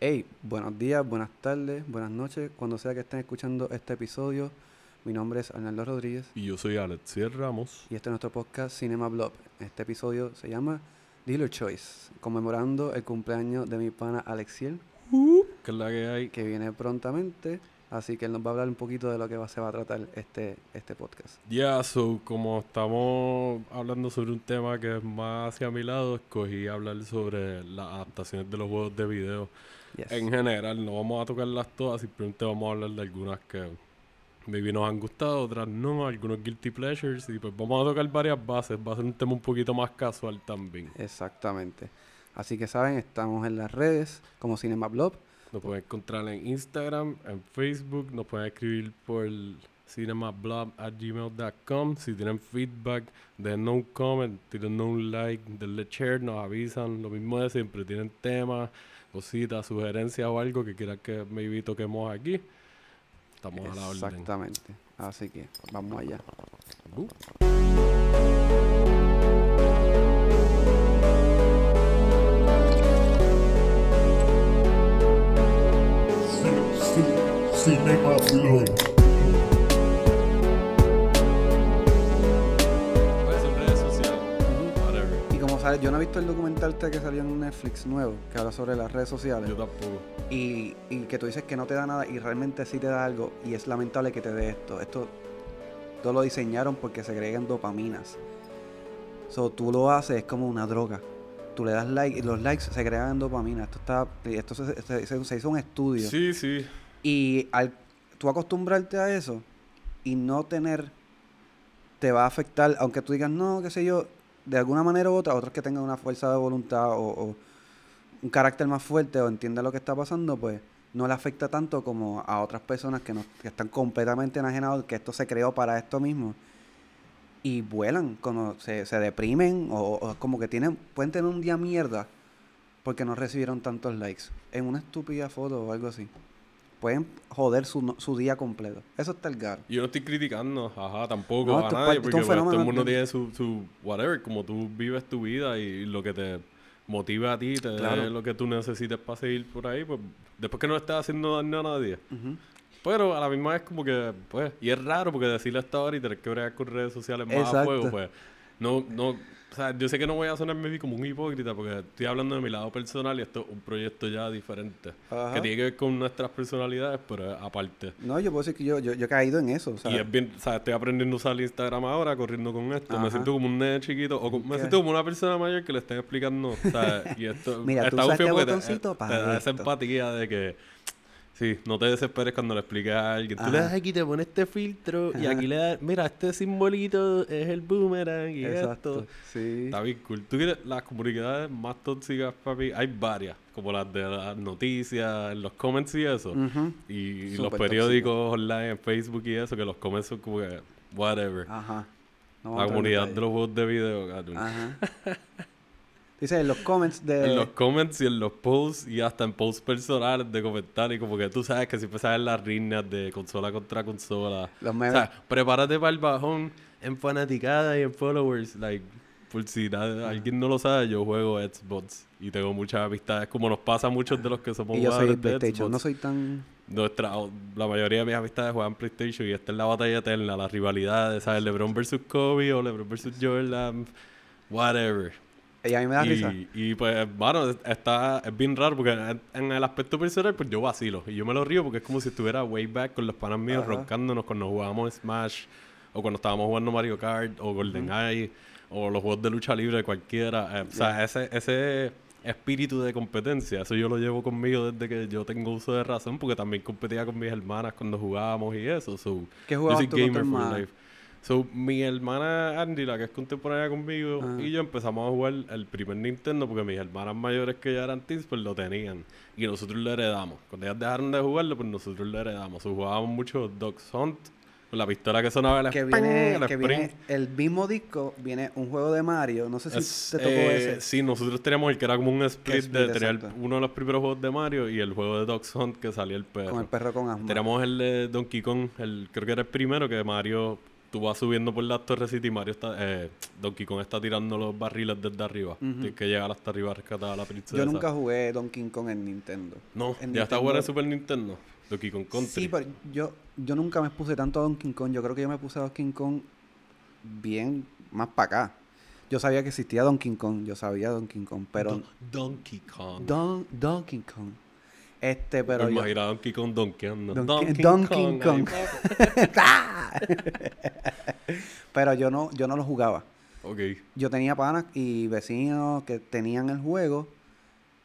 Hey, buenos días, buenas tardes, buenas noches, cuando sea que estén escuchando este episodio. Mi nombre es Arnaldo Rodríguez Y yo soy Alexiel Ramos. y este es nuestro podcast Cinema Blog. Este episodio se llama Dealer Choice, conmemorando el cumpleaños de mi pana Alexiel, Que es la que hay. que viene prontamente. Así que él nos va a hablar un poquito de lo que va, se va a tratar este, este podcast. Ya, so, como estamos hablando sobre un tema que es más hacia mi lado, escogí hablar sobre las adaptaciones de los juegos de video. Yes. En general, no vamos a tocarlas todas, simplemente vamos a hablar de algunas que maybe nos han gustado, otras no, algunos guilty pleasures, y pues vamos a tocar varias bases. Va a ser un tema un poquito más casual también. Exactamente. Así que saben, estamos en las redes como Cinema Blog. Nos pueden encontrar en Instagram, en Facebook, nos pueden escribir por cinemablog.gmail.com. Si tienen feedback, dennos un comment, tírennos un like, denle share, nos avisan. Lo mismo de siempre, tienen temas, cositas, sugerencias o algo que quieran que maybe toquemos aquí. Estamos a la orden. Exactamente. Así que vamos allá. Uh. Pues Sabes, yo no he visto el documental este que salió en Netflix nuevo, que habla sobre las redes sociales. Yo tampoco. Y, y que tú dices que no te da nada y realmente sí te da algo. Y es lamentable que te dé esto. Esto todo lo diseñaron porque se agregan dopaminas. So, tú lo haces, es como una droga. Tú le das like y los likes se agregan dopamina. Esto está esto se, se- se- se hizo un estudio. Sí, sí. Y al tú acostumbrarte a eso y no tener, te va a afectar, aunque tú digas, no, qué sé yo, de alguna manera u otra, otros que tengan una fuerza de voluntad o, un carácter más fuerte o entiendan lo que está pasando, pues no le afecta tanto como a otras personas que, no, que están completamente enajenados, que esto se creó para esto mismo. Y vuelan, como se, se deprimen o, o como que tienen, pueden tener un día mierda porque no recibieron tantos likes en una estúpida foto o algo así. Pueden joder su, su día completo. Eso está el garo. Yo no estoy criticando, ajá, tampoco No, a nadie, porque pues, todo el mundo tiene su, su whatever, como tú vives tu vida y lo que te motiva a ti, te Claro. lo que tú necesites para seguir por ahí, pues después que no estés haciendo daño a nadie. Pero a la misma vez como que, pues, y es raro porque decirle a esta hora y tener que bregar con redes sociales más a Exacto. fuego, pues, no, no, o sea, yo sé que no voy a sonar maybe como un hipócrita porque estoy hablando de mi lado personal y esto es un proyecto ya diferente, Ajá. que tiene que ver con nuestras personalidades, pero aparte. No, yo puedo decir que yo, yo, yo he caído en eso. o sea, Y es bien, o sea, estoy aprendiendo a usar Instagram ahora, corriendo con esto. Ajá. Me siento como un nene chiquito, o me siento como una persona mayor que le estén explicando, ¿sabes? Y esto, Mira, tú está usas bufio este porque te- botoncito te, para da esa empatía de que, sí, no te desesperes cuando le expliques a alguien. Tú le das aquí, te pones este filtro, y aquí le das, mira, este simbolito es el boomerang, y exacto. esto. Sí. Está bien cool. ¿Tú quieres las comunidades más tóxicas, papi? Hay varias, como las de las noticias, los comments y eso. Y, los periódicos online en Facebook y eso, que los comments son como que, whatever. Ajá. No la comunidad de los juegos de video. Ajá. Dice en los comments de. En los comments y en los posts y hasta en posts personales de comentarios, como que tú sabes que siempre sabes las riñas de consola contra consola. Los O memes. sea, prepárate para el bajón en fanaticada y en followers. Like, por si nadie- alguien no lo sabe, yo juego Xbox y tengo muchas amistades, como nos pasa a muchos de los que somos y yo soy de. Xbox. No soy tan. Nuestra, la mayoría de mis amistades juegan PlayStation y esta es la batalla eterna, la rivalidad ¿sabes? LeBron versus Kobe o LeBron versus Jordan, whatever. Y a mí me da risa. Y, pues, bueno, está, es bien raro porque en, en el aspecto personal, pues yo vacilo. Y yo me lo río porque es como si estuviera way back con los panas míos Ajá. roncándonos cuando jugábamos Smash o cuando estábamos jugando Mario Kart o GoldenEye o los juegos de lucha libre cualquiera. Eh, O sea, ese, ese espíritu de competencia, eso yo lo llevo conmigo desde que yo tengo uso de razón porque también competía con mis hermanas cuando jugábamos y eso. So, ¿Qué yo jugabas soy tú con tu gamer for life. So, mi hermana Andy, la que es contemporánea conmigo, Ajá. y yo empezamos a jugar el primer Nintendo porque mis hermanas mayores que ya eran teens, pues lo tenían. Y nosotros lo heredamos. Cuando ellas dejaron de jugarlo, pues nosotros lo heredamos. So, jugábamos mucho Dogs Hunt, con la pistola que sonaba el Que spring, viene, el que viene el mismo disco, viene un juego de Mario. No sé si Es, te tocó eh, ese. Sí, nosotros teníamos el que era como un split, de tener uno de los primeros juegos de Mario y el juego de Dogs Hunt que salía el perro. Con el perro con asma. Tenemos el de Donkey Kong, el, creo que era el primero que Mario tú vas subiendo por las torres y Mario está, eh, Donkey Kong está tirando los barriles desde arriba. Tienes que llegar hasta arriba a rescatar a la princesa. Yo nunca jugué Donkey Kong en Nintendo. No, En ya está bueno en Super Nintendo. Donkey Kong Country. Sí, pero yo, yo nunca me puse tanto a Donkey Kong. Yo creo que yo me puse a Donkey Kong bien más para acá. Yo sabía que existía Donkey Kong. Yo sabía Donkey Kong, pero... Don- Donkey Kong. Don, Donkey Kong. Este, pero Me yo... imagino a Donkey Kong donkeando. Donkey- Donkey Kong. papi. ¡Ah! pero yo no, yo no lo jugaba. ok. Yo tenía panas y vecinos que tenían el juego.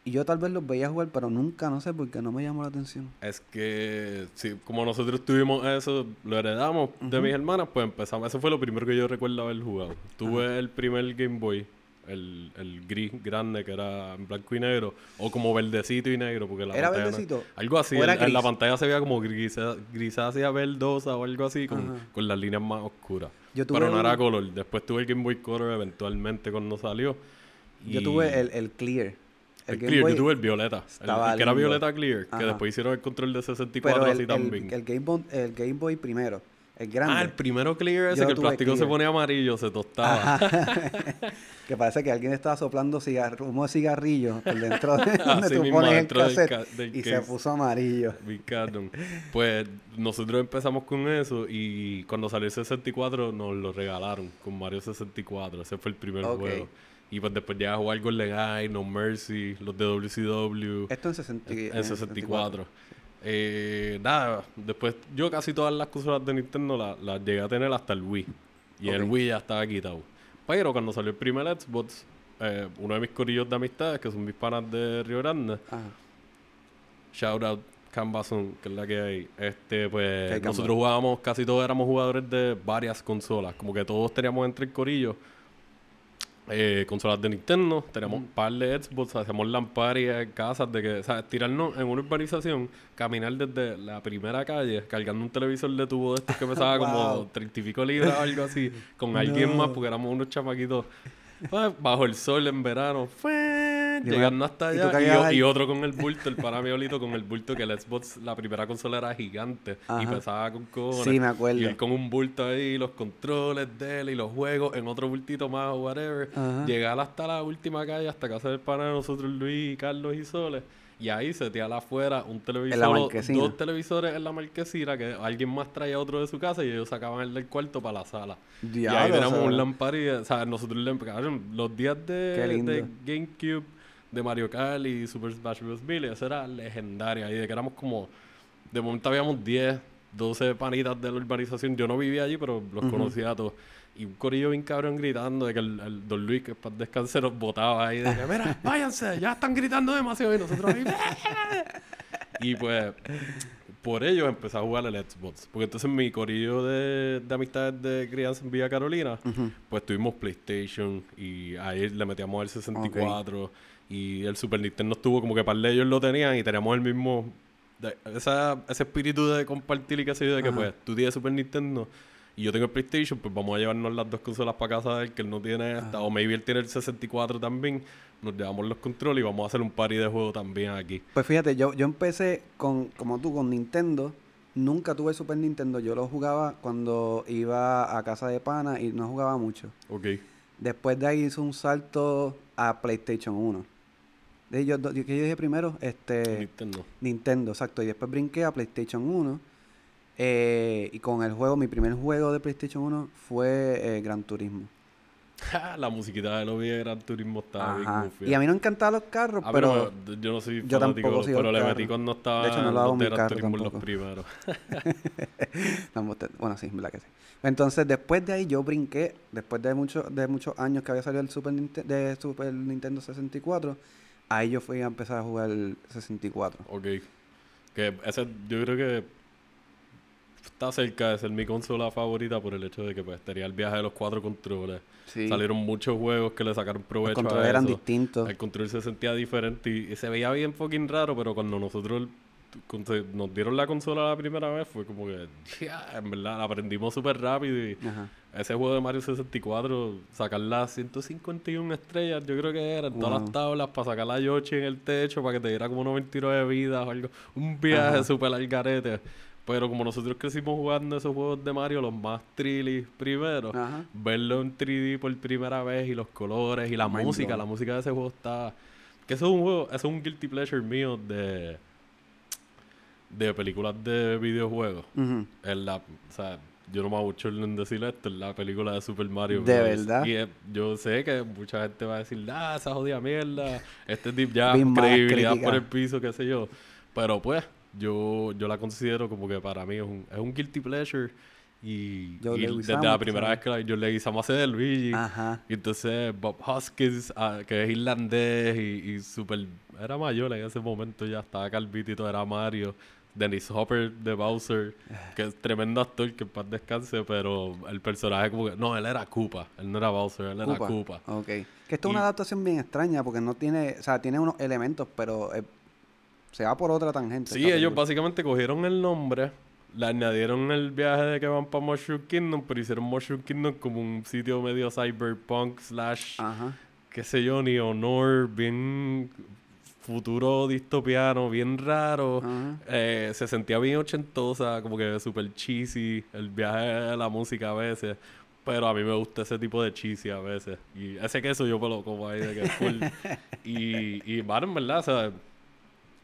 Y yo tal vez los veía jugar, pero nunca, no sé por qué no me llamó la atención. Es que, sí, como nosotros tuvimos eso, lo heredamos de mis hermanas, pues empezamos. Eso fue lo primero que yo recuerdo haber jugado. Tuve el primer Game Boy, el, el gris grande, que era en blanco y negro, o como verdecito y negro, porque la ¿Era pantalla no- algo así, ¿O era en- en la pantalla se veía como grisa- grisácea verdosa o algo así, con, con las líneas más oscuras. Yo tuve Pero no era color. Después tuve el Game Boy Color eventualmente cuando salió. Yo y- tuve el, el Clear. el Game Clear, Boy- yo tuve el Violeta. El, estaba el que era. Violeta Clear, que después hicieron el control de 64 Pero el, así también. el Game Boy, el Game Boy primero, el grande. Ah, el primero Clear ese, Yo que el plástico se Clear. ponía amarillo, se tostaba. que parece que alguien estaba soplando cigarro, humo de cigarrillo por dentro de donde Así tú mismo, pones el dentro del cassette ca- del y se puso amarillo. Pues nosotros empezamos con eso y cuando salió el 64 nos lo regalaron con Mario 64. Ese fue el primer Ok. juego. Y pues después ya jugar GoldenEye, No Mercy, los de WCW. Esto en 60 y- en 64. Eh, nada, después yo casi todas las consolas de Nintendo las las llegué a tener hasta el Wii. Y el. Wii ya estaba quitado. Pero cuando salió el primer Xbox, eh, uno de mis corillos de amistades, que son mis panas de Río Grande, Ajá. shout out Canvasson, que es la que hay. Este, pues nosotros jugábamos, casi todos éramos jugadores de varias consolas. Como que todos teníamos entre el corillo. Eh, consolas de Nintendo, teníamos un par de Xbox, hacíamos lampares en casas de que, o sea, tirarnos en una urbanización, caminar desde la primera calle, cargando un televisor de tubo de estos que pesaba como Wow. 30 y pico libras o algo así, con alguien más, porque éramos unos chamaquitos. pues, bajo el sol en verano, fue llegando hasta allá. Y, otro con el bulto, el pana Miolito con el bulto que el Xbox, la primera consola era gigante y pesaba con cojones. Sí, me acuerdo. Y él con un bulto ahí, los controles de él y los juegos en otro bultito más o whatever. Ajá. Llegar hasta la última calle, hasta casa del pana de nosotros, Luis, Carlos y Soles. Y ahí se tira afuera un televisor, dos televisores en la marquesina, que alguien más traía otro de su casa y ellos sacaban el del cuarto para la sala. y ahí teníamos o sea, un lamparilla, o sea, nosotros los días de, de GameCube, de Mario Kart y Super Smash Bros. Melee, eso era legendaria. Y de que éramos como, de momento habíamos 10, 12 panitas de la urbanización. Yo no vivía allí, pero los conocía a todos. Y un corillo bien cabrón gritando de que el, el Don Luis, que para descanse, nos botaba ahí. De que, mira, váyanse, ya están gritando demasiado. Y nosotros ahí, Y pues, por ello empecé a jugar el Xbox. Porque entonces mi corillo de, de amistades de crianza en Villa Carolina, pues tuvimos PlayStation y ahí le metíamos el 64 y el Super Nintendo estuvo como que par de ellos lo tenían y teníamos el mismo... de- esa, ese espíritu de compartir y sé yo, de que Ajá. pues tú tienes Super Nintendo y yo tengo el PlayStation, pues vamos a llevarnos las dos consolas para casa de él, que él no tiene esta, o maybe él tiene el 64 también, nos llevamos los controles y vamos a hacer un party de juego también aquí. Pues fíjate, yo, yo empecé con, como tú, con Nintendo. Nunca tuve Super Nintendo. Yo lo jugaba cuando iba a casa de pana y no jugaba mucho. Ok. Después de ahí hice un salto a PlayStation 1. De yo, ¿Qué yo dije primero? Este, Nintendo. Nintendo, exacto. Y después brinqué a PlayStation 1. eh, y con el juego, mi primer juego de PlayStation 1 fue eh, Gran Turismo. la musiquita de los de Gran Turismo estaba bien goofy. Y a mí no encantaban los carros, A mí pero... no yo no soy yo fanático, tampoco pero le metí cuando estaba De hecho, no lo hago de Gran Turismo los tampoco. primeros. Bueno, sí, verdad que sí. Entonces, después de ahí yo brinqué, después de muchos de muchos años que había salido el Super, Ninte- de Super Nintendo 64, ahí yo fui a empezar a jugar el 64. Ok. Que ese, yo creo que está cerca de ser mi consola favorita por el hecho de que pues tenía el viaje de los cuatro controles. Sí. Salieron muchos juegos que le sacaron Los provecho controles a eran distintos. El control se sentía diferente y, y se veía bien fucking raro, pero cuando nosotros nos dieron la consola la primera vez fue como que, ya, en verdad, la aprendimos súper rápido y Ajá. ese juego de Mario 64, sacar las 151 estrellas, yo creo que eran todas Wow. las tablas para sacar la Yoshi en el techo para que te diera como 99 vidas o algo. Un viaje súper al garete. Pero como nosotros crecimos jugando esos juegos de Mario, los más trilly primero, Ajá. verlo en 3D por primera vez y los colores y la música, la música de ese juego está... Que eso es un juego, eso es un guilty pleasure mío de... De películas de videojuegos. Es la, o sea, yo no me abucho en decir esto, es la película de Super Mario ¿De Bros. verdad? Y yo sé que mucha gente va a decir, ah, esa jodida mierda, este tip ya, credibilidad por el piso, qué sé yo. Pero pues, yo, yo la considero como que para mí es un, es un guilty pleasure. Y, Yo y desde la primera sabes. vez que la, yo le Guisamo hace de Luigi. Ajá. Y entonces Bob Hoskins, ah, que es irlandés y, y super... Era mayor en ese momento ya, estaba calvito y todo, era Mario. Dennis Hopper de Bowser, que es tremendo actor, que en paz descanse, pero el personaje como que... No, él era Koopa, él no era Bowser, él era Koopa. Ok. Que esto es una adaptación bien extraña porque no tiene, o sea, tiene unos elementos, pero eh, se va por otra tangente. Sí, ellos película. básicamente cogieron el nombre, le añadieron el viaje de que van para Mushroom Kingdom, pero hicieron Mushroom Kingdom como un sitio medio cyberpunk slash... Ajá. qué sé yo, ni honor, bien futuro distopiano, bien raro. Ajá. Eh, se sentía bien ochentosa, como que súper cheesy, el viaje de la música a veces. Pero a mí me gusta ese tipo de cheesy a veces. Y ese queso yo me lo como ahí de que es full. y, y, bueno, en verdad, o sea,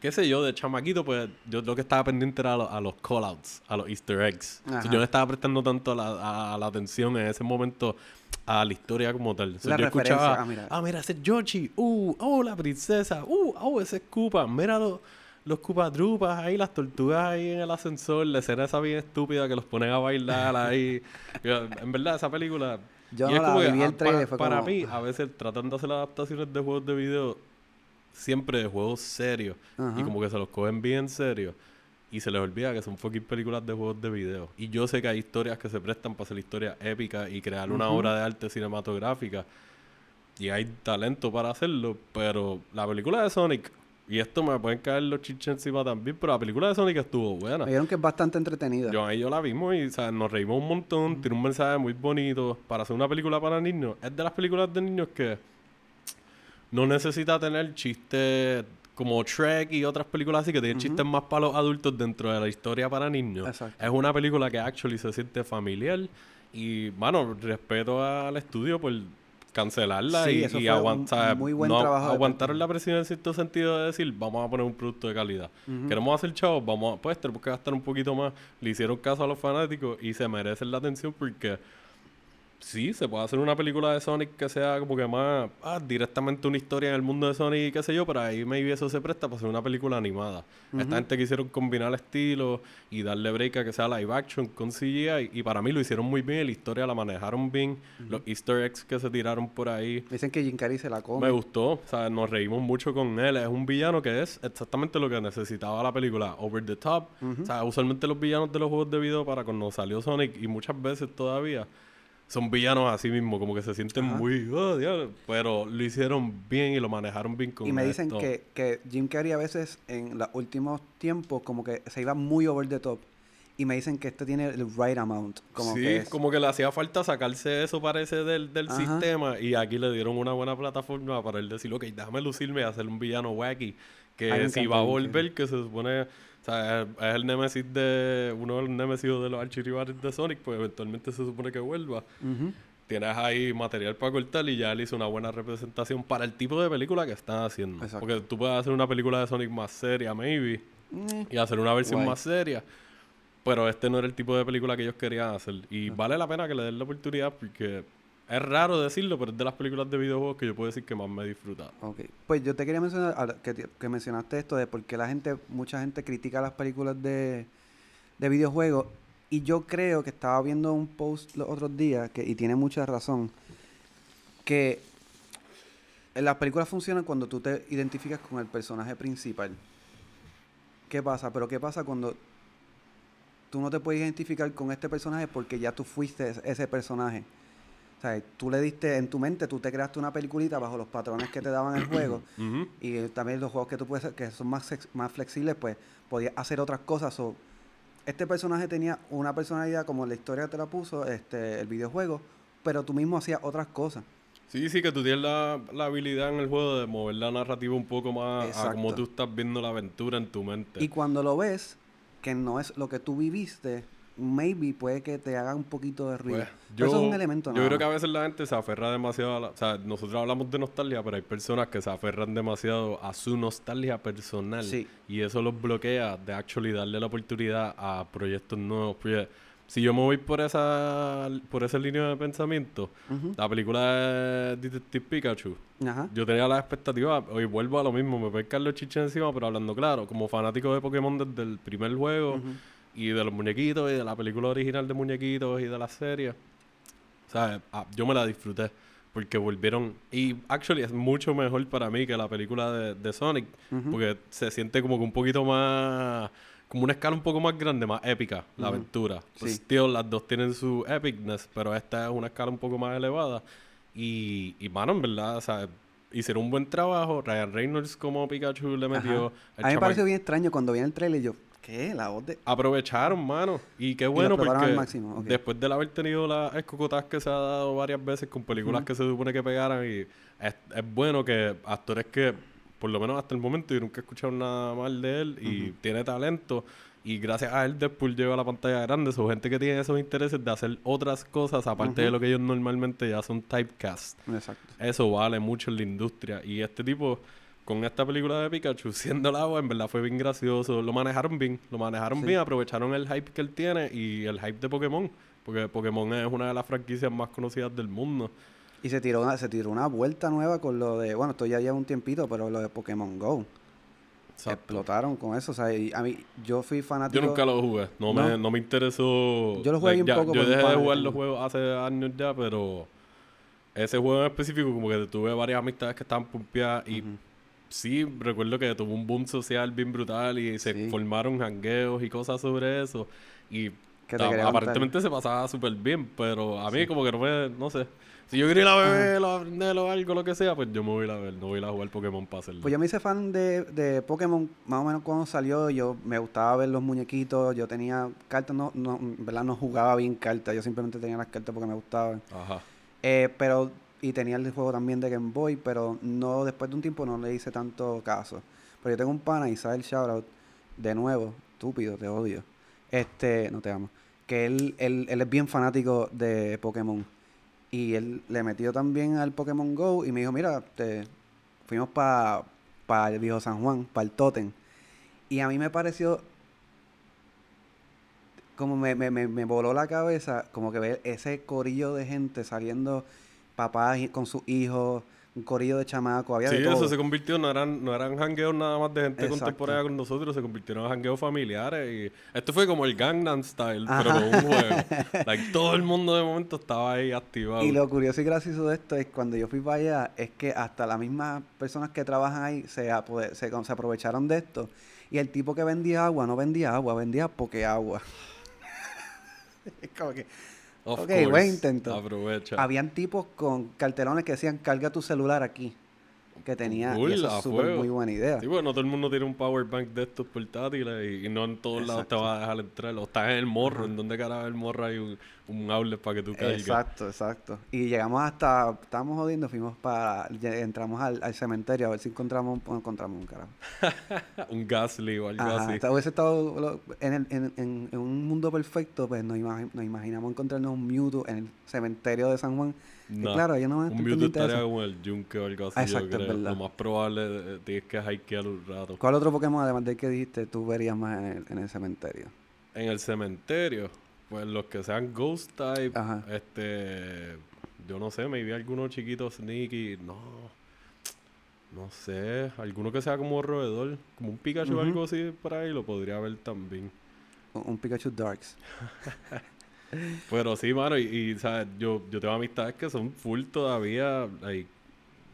qué sé yo, de chamaquito, pues yo lo que estaba pendiente era a, lo- a los callouts, a los easter eggs. Yo no estaba prestando tanto la, a- a la atención en ese momento a la historia como tal. O sea, La yo referencia, escuchaba, ah, mira. ah, mira, ese es Yoshi, uh, oh, la princesa, uh, oh, ese es Koopa, mira los, los Koopa ahí, las tortugas ahí en el ascensor, la escena esa bien estúpida que los ponen a bailar ahí. En verdad, esa película... Yo y no es la como que, vi, vi el ah, trailer, para, fue para mí, ah. a veces tratan de hacer adaptaciones de juegos de video siempre de juegos serios Ajá. y como que se los cogen bien en serio y se les olvida que son fucking películas de juegos de video. Y yo sé que hay historias que se prestan para hacer historias épicas y crear una obra de arte cinematográfica y hay talento para hacerlo, pero la película de Sonic y esto me pueden caer los chiches encima también, pero la película de Sonic estuvo buena. Vieron que es bastante entretenida. Yo ahí yo la vimos y o sea, nos reímos un montón, tiene un mensaje muy bonito para hacer una película para niños. Es de las películas de niños que no necesita tener chistes como Shrek y otras películas así que tienen chistes más para los adultos dentro de la historia para niños. Exacto. Es una película que actually se siente familiar y, bueno, respeto al estudio por cancelarla Sí, y, y aguantar. muy buen no, trabajo aguantaron la presión en cierto sentido de decir, vamos a poner un producto de calidad. Queremos hacer chavos, vamos a, pues tenemos que gastar un poquito más. Le hicieron caso a los fanáticos y se merecen la atención porque sí, se puede hacer una película de Sonic que sea como que más ah, directamente una historia en el mundo de Sonic y qué sé yo, pero ahí maybe eso se presta para hacer una película animada. Esta gente quisieron combinar estilos y darle break a que sea live action con CGI y para mí lo hicieron muy bien, la historia la manejaron bien, los easter eggs que se tiraron por ahí. Dicen que Jim Carrey se la come. Me gustó, o sea, nos reímos mucho con él. Es un villano que es exactamente lo que necesitaba la película, over the top. O sea, usualmente los villanos de los juegos de video para cuando salió Sonic y muchas veces todavía son villanos así mismo, como que se sienten Ajá. muy, oh, diablo", pero lo hicieron bien y lo manejaron bien con Y me dicen esto. que, que Jim Carrey a veces en los últimos tiempos como que se iba muy over the top. Y me dicen que este tiene el right amount. Como sí, que es- como que le hacía falta sacarse eso, parece, del, del sistema. Y aquí le dieron una buena plataforma para él decir, ok, déjame lucirme y hacer un villano wacky. Que Ay, si va a volver, que se supone... O sea, es, es el némesis de... Uno de los némesis de los archirrivales de Sonic, pues eventualmente se supone que vuelva. Tienes ahí material para cortar y ya él hizo una buena representación para el tipo de película que están haciendo. Exacto. Porque tú puedes hacer una película de Sonic más seria, maybe Mm. y hacer una versión Guay. más seria. Pero este no era el tipo de película que ellos querían hacer. Y vale la pena que le den la oportunidad porque es raro decirlo, pero es de las películas de videojuegos que yo puedo decir que más me he disfrutado. Ok. Pues yo te quería mencionar que, te- que mencionaste esto de por qué la gente, mucha gente critica las películas de, de videojuegos. Y yo creo que estaba viendo un post los otros días, que, y tiene mucha razón, que las películas funcionan cuando tú te identificas con el personaje principal. ¿Qué pasa? Pero ¿qué pasa cuando tú no te puedes identificar con este personaje porque ya tú fuiste ese personaje? O sea, tú le diste en tu mente, tú te creaste una peliculita bajo los patrones que te daban el juego. Y eh, también los juegos que tú puedes que son más, más flexibles, pues podías hacer otras cosas. o este personaje tenía una personalidad como la historia te la puso, este, el videojuego, pero tú mismo hacías otras cosas. Sí, sí, que tú tienes la, la habilidad en el juego de mover la narrativa un poco más a Exacto. como tú estás viendo la aventura en tu mente. Y cuando lo ves, que no es lo que tú viviste, maybe puede que te haga un poquito de ruido. Pues, eso es un elemento Yo nada creo que a veces la gente se aferra demasiado a la... O sea, nosotros hablamos de nostalgia, pero hay personas que se aferran demasiado a su nostalgia personal. Sí. Y eso los bloquea de actually darle la oportunidad a proyectos nuevos. Porque si yo me voy por esa, por esa línea de pensamiento, la película de Detective Pikachu, Ajá. yo tenía la expectativa, hoy vuelvo a lo mismo, me puede caer los chiches encima, pero hablando claro, como fanático de Pokémon desde el primer juego. Y de los muñequitos y de la película original de muñequitos y de la serie, ¿sabes? Ah, yo me la disfruté porque volvieron y actually es mucho mejor para mí que la película de, de Sonic Ujú. porque se siente como que un poquito más como una escala un poco más grande, más épica, la Ujú. aventura. Pues, Sí. still, las dos tienen su epicness, pero esta es una escala un poco más elevada. Y, y mano, en verdad, o sea, hicieron un buen trabajo. Ryan Reynolds como Pikachu le metió. A mí me pareció bien extraño cuando vi el trailer y yo, ¿qué? La voz de... Aprovecharon, mano. Y qué bueno porque al máximo, ok. después de haber tenido las escocotas que se ha dado varias veces con películas que se supone que pegaran y es, es bueno que actores que por lo menos hasta el momento yo nunca he escuchado nada mal de él y tiene talento y gracias a él Deadpool llega a la pantalla grande, son gente que tiene esos intereses de hacer otras cosas aparte de lo que ellos normalmente ya son typecast. Exacto. Eso vale mucho en la industria. Y este tipo, con esta película de Pikachu, siendo el agua, en verdad fue bien gracioso. Lo manejaron bien, lo manejaron Sí. bien, aprovecharon el hype que él tiene y el hype de Pokémon. Porque Pokémon es una de las franquicias más conocidas del mundo. Y se tiró, una, se tiró una vuelta nueva con lo de, bueno, esto ya lleva un tiempito, pero lo de Pokémon Go. Exacto. Explotaron con eso. O sea, y a mí, yo fui fanático. Yo nunca lo jugué, no, No. Me, no me interesó. Yo lo jugué bien ya- poco Yo un dejé de jugar los juegos hace años ya, pero ese juego en específico, como que tuve varias amistades que estaban pumpeadas y. sí, recuerdo que tuvo un boom social bien brutal y se Sí. formaron jangueos y cosas sobre eso. Y aparentemente se pasaba súper bien, pero a mí como que no me, no sé. Si yo quería ir a beber aprender o algo, lo que sea, pues yo me voy a ir a ver, no voy a ir a jugar Pokémon para hacerlo. Pues yo me hice fan de, de Pokémon más o menos cuando salió. Yo me gustaba ver los muñequitos. Yo tenía cartas, no, no, en verdad no jugaba bien cartas. Yo simplemente tenía las cartas porque me gustaban. Ajá. Eh, pero, y tenía el juego también de Game Boy, pero no, después de un tiempo no le hice tanto caso. Pero yo tengo un pana, Isabel Shoutout, de nuevo, estúpido, te odio. Este, no te amo. Que él, él, él es bien fanático de Pokémon. Y él le metió también al Pokémon Go y me dijo, mira, te, fuimos para el viejo San Juan, para el Totem. Y a mí me pareció como me, me, me, me voló la cabeza, como que ver ese corillo de gente saliendo, papás con sus hijos, un corillo de chamacos, había Sí, de todo. eso se convirtió, no eran, no eran jangueos nada más de gente Exacto. contemporánea con nosotros, se convirtieron en jangueos familiares y esto fue como el Gangnam Style, pero con un juego. Like, todo el mundo de momento estaba ahí activado. Y lo curioso y gracioso de esto es cuando yo fui para allá, es que hasta las mismas personas que trabajan ahí se, se, se aprovecharon de esto. Y el tipo que vendía agua no vendía agua, vendía poke agua. es como que Of ok, course, buen intento. Aprovecha. habían tipos con cartelones que decían carga tu celular aquí. Que tenía. Cool, y eso es fuego. muy buena idea. Sí, bueno, no todo el mundo tiene un power bank de estos portátiles y, y no en todos lados te va a dejar entrar. O estás en el morro, en donde carajo el morro hay un, un outlet para que tú caigas. Exacto, exacto. Y llegamos hasta, estábamos jodiendo, fuimos para, entramos al, al cementerio a ver si encontramos, un- encontramos un carajo. un Gasly o algo Ajá, así. esta- hubiese estado en, el- en, en- en un mundo perfecto, pues nos, imagi- nos imaginamos encontrarnos un Mewtwo en el cementerio de San Juan. Y No, claro, yo no me Un Mewtwo estaría eso. como el Yunque o algo así, exacto, yo es creo. verdad. Lo más probable eh, tienes que hikear un rato. ¿Cuál otro Pokémon, además del que dijiste, tú verías más en el, en el cementerio? En el cementerio, pues los que sean Ghost Type, Ajá. este... Yo no sé, me vi alguno chiquito sneaky, no... No sé, alguno que sea como roedor, como un Pikachu o algo así por ahí, lo podría ver también. Un, un Pikachu Darks. Pero sí, mano, y, y, ¿sabes? Yo, yo tengo amistades que son full todavía, like,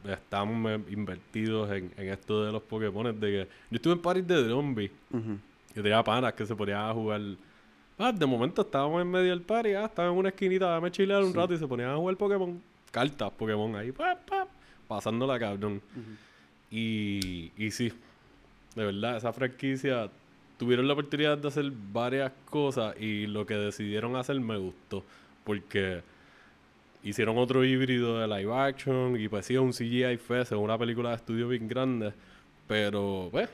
están eh, invertidos en, en esto de los Pokémon. De que yo estuve en Paris de Zombie, Ujú. yo tenía panas que se ponían a jugar. Ah, de momento estábamos en medio del party, ah, estaban en una esquinita, dame chilear un Sí. rato y se ponían a jugar Pokémon. Cartas Pokémon ahí, pa, pa, pasando la cabrón. Ujú. Y, y sí, de verdad, esa franquicia tuvieron la oportunidad de hacer varias cosas y lo que decidieron hacer me gustó. Porque hicieron otro híbrido de live action y pues sí, un CGI fest, es una película de estudio bien grande. Pero, pues,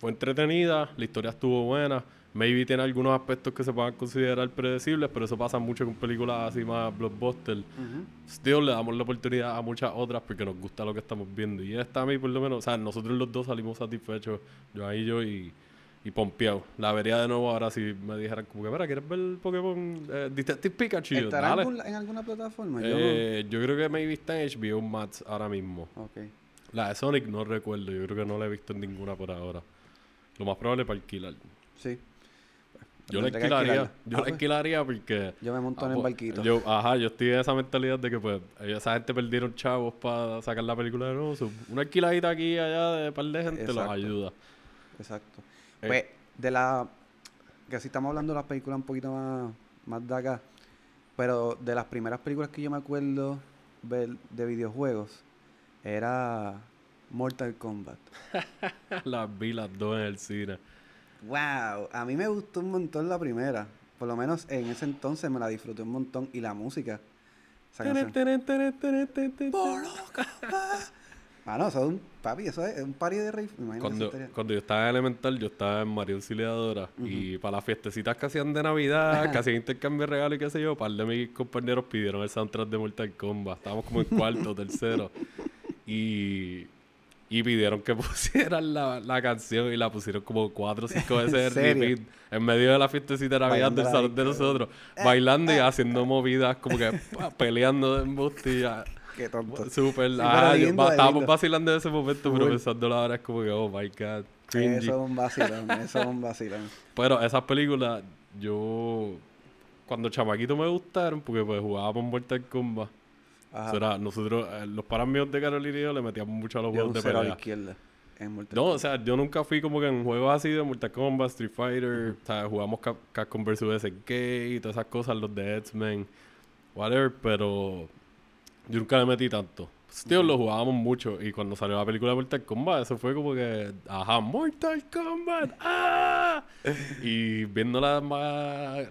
fue entretenida, la historia estuvo buena. Maybe tiene algunos aspectos que se puedan considerar predecibles, pero eso pasa mucho con películas así más blockbuster. Still le damos la oportunidad a muchas otras porque nos gusta lo que estamos viendo. Y esta a mí, por lo menos, o sea, nosotros los dos salimos satisfechos, yo ahí yo y, y pompeado. La vería de nuevo ahora si me dijeran como que, mira, ¿quieres ver Pokémon eh, Detective Pikachu? ¿Estará en, Dale. algún- en alguna plataforma? Yo Eh, yo creo que maybe está en HBO Max ahora mismo. La de Sonic no recuerdo, yo creo que no la he visto en ninguna por ahora. Lo más probable es para alquilar. Sí. Yo la alquilaría, yo Ah, la pues, alquilaría porque... Yo me monto ah, en el pues, barquito. Yo, ajá, yo estoy en esa mentalidad de que pues esa gente perdieron chavos para sacar la película de nuevo. una alquiladita aquí y allá de un par de gente los Exacto. ayuda. Exacto. Eh. Pues, de la. Que si estamos hablando de las películas un poquito más, más de acá. Pero de las primeras películas que yo me acuerdo ver de videojuegos era Mortal Kombat. las vi las dos en el cine. ¡Wow! A mí me gustó un montón la primera. Por lo menos en ese entonces me la disfruté un montón. Y la música. Mano, eso es un papi, eso es un party de rave. Cuando, cuando yo estaba en elemental, yo estaba en María Auxiliadora. Y para las fiestecitas que hacían de Navidad, que hacían intercambio de regalos y qué sé yo, un par de mis compañeros pidieron el soundtrack de Mortal Kombat. Estábamos como en cuarto, tercero. Y, y pidieron que pusieran la, la canción y la pusieron como cuatro o cinco veces ¿En en repeat. En medio de la fiestecita de Navidad del salón de nosotros. Bailando y haciendo movidas como que peleando de embustilla. Qué tonto. Súper. Sí, ah, pero estábamos vacilando en ese momento, pero Cool. pensándolo ahora es como que, oh my god. cringy. Eso es un vacilón, eso es un vacilón. Pero esas películas, yo. Cuando chamaquito me gustaron, porque pues jugábamos Mortal Kombat. Ajá. Eso era- nosotros, eh, los paras míos de Carolina y yo le metíamos mucho a los juegos de cero a la pelea. izquierda. En Mortal No, o sea, yo nunca fui como que en juegos así de Mortal Kombat, Street Fighter, o sea, jugamos Cap- Capcom vs. SNK y todas esas cosas, los de X-Men, whatever, pero yo nunca le metí tanto. Still lo jugábamos mucho y cuando salió la película de Mortal Kombat, eso fue como que, ajá, Mortal Kombat, ¡ah! y viéndola más, un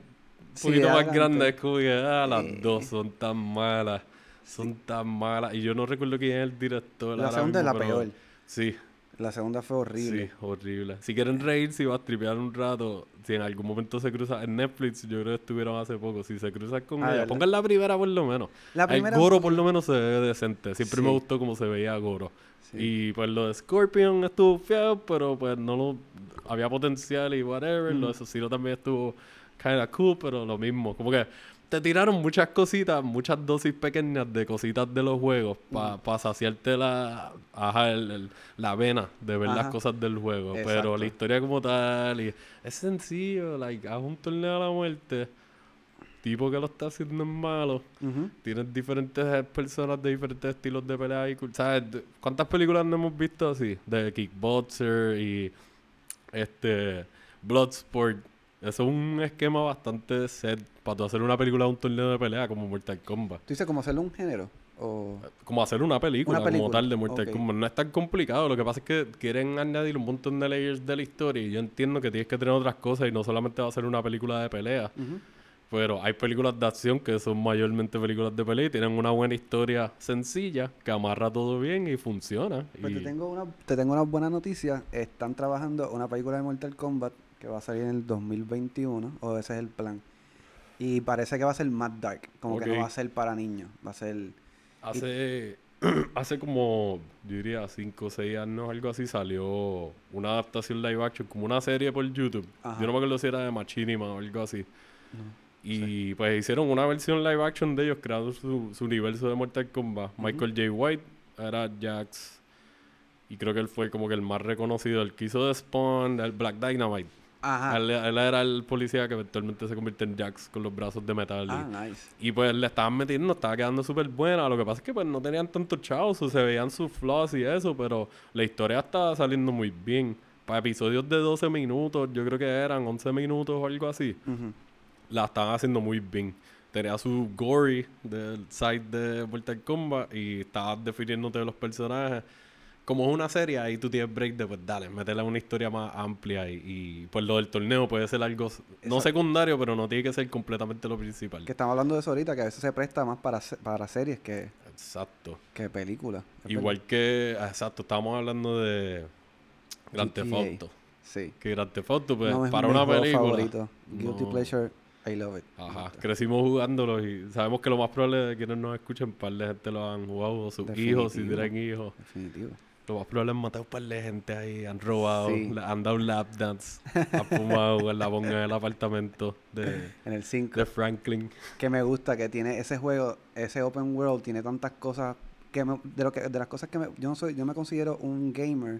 Sí, poquito más grande, es como que, ah, las Eh. dos son tan malas, son tan malas, y yo no recuerdo quién es el director. La segunda es la pero- peor. Sí, La segunda fue horrible. Sí, horrible. Si quieren reírse y va a tripear un rato, si en algún momento se cruza en Netflix, yo creo que estuvieron hace poco. Si se cruzan con Ah, ella, pongan la primera por lo menos. La El primera- Goro por lo menos se ve decente. Siempre me gustó cómo se veía Goro. Sí. Y pues lo de Scorpion estuvo feo, pero pues no lo había potencial y whatever. Lo de Sub-Zero también estuvo kinda cool, pero lo mismo. Como que te tiraron muchas cositas, muchas dosis pequeñas de cositas de los juegos para saciarte la, ajá, el- el- la vena de ver las cosas del juego. Pero la historia como tal, y es sencillo, like, haz un torneo a la muerte. Tipo que lo está haciendo es malo. Tienes diferentes personas de diferentes estilos de pelea y ¿sabes? ¿Cuántas películas no hemos visto así? De kickboxer y este Bloodsport. Eso es un esquema bastante set para tú hacer una película de un torneo de pelea como Mortal Kombat. ¿Tú dices como hacerle un género? O... Como hacer una película, Una como tal de Mortal. Kombat. No es tan complicado. Lo que pasa es que quieren añadir un montón de layers de la historia y yo entiendo que tienes que tener otras cosas y no solamente va a ser una película de pelea. Pero hay películas de acción que son mayormente películas de pelea y tienen una buena historia sencilla que amarra todo bien y funciona. Pues y te tengo una, te tengo una buena noticia. Están trabajando una película de Mortal Kombat que va a salir en el 2021, o ese es el plan. Y parece que va a ser más dark, como que no va a ser para niños, va a ser... Hace, hace como, yo diría, 5 o 6 años, algo así, salió una adaptación live action, como una serie por YouTube. Ajá. Yo no me acuerdo si era de Machinima o algo así. Y pues hicieron una versión live action de ellos, creando su, su universo de Mortal Kombat. Michael J. White era Jax. Y creo que él fue como que el más reconocido. El que hizo de Spawn, el Black Dynamite. Ajá. Él, él era el policía que eventualmente se convierte en Jax con los brazos de metal. y- Ah, nice. y pues le estaban metiendo, estaba quedando súper buena. Lo que pasa es que pues no tenían tantos chavos, o se veían sus flaws y eso, pero la historia estaba saliendo muy bien. Para episodios de 12 minutos, yo creo que eran 11 minutos o algo así, la estaban haciendo muy bien. Tenía su gory del site de Mortal Kombat y estaba definiéndote los personajes. Como es una serie, ahí tú tienes break de, pues dale, meterle una historia más amplia y, y pues lo del torneo puede ser algo, no secundario, pero no tiene que ser completamente lo principal. Que estamos hablando de eso ahorita, que a veces se presta más para, para series que, Exacto. que películas. Igual que, exacto, estábamos hablando de Grand Theft. Auto. Sí. Que Grand Theft Auto, pues, No para una película. favorito. Guilty no. pleasure, I love it. Ajá, crecimos jugándolos y sabemos que lo más probable de quienes nos escuchen, par de gente lo han jugado, o sus hijos, si tienen hijos. Definitivo. Lo más probable es matar un par de gente ahí, han robado, Sí. han dado lap dance, han fumado en la ponga en el apartamento de, En el 5. de Franklin. que me gusta que tiene ese juego, ese open world tiene tantas cosas que me- de lo que de las cosas que me, yo no soy yo me considero un gamer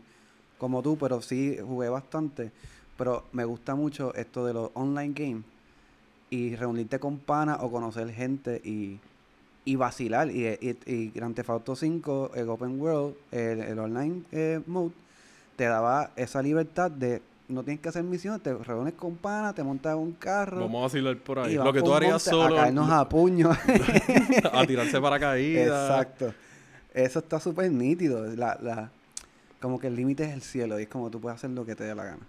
como tú, pero sí jugué bastante, pero me gusta mucho esto de los online games y reunirte con panas o conocer gente y y vacilar y, y, y Grand Theft Auto 5 el open world el, el online eh, mode te daba esa libertad de no tienes que hacer misiones, te reúnes con panas, te montas un carro Vamos a vacilar por ahí. Lo que tú harías monte solo, a caernos a puños. a tirarse para caídas. Exacto. Eso está súper nítido. La, la, como que el límite es el cielo y es como tú puedes hacer lo que te dé la gana.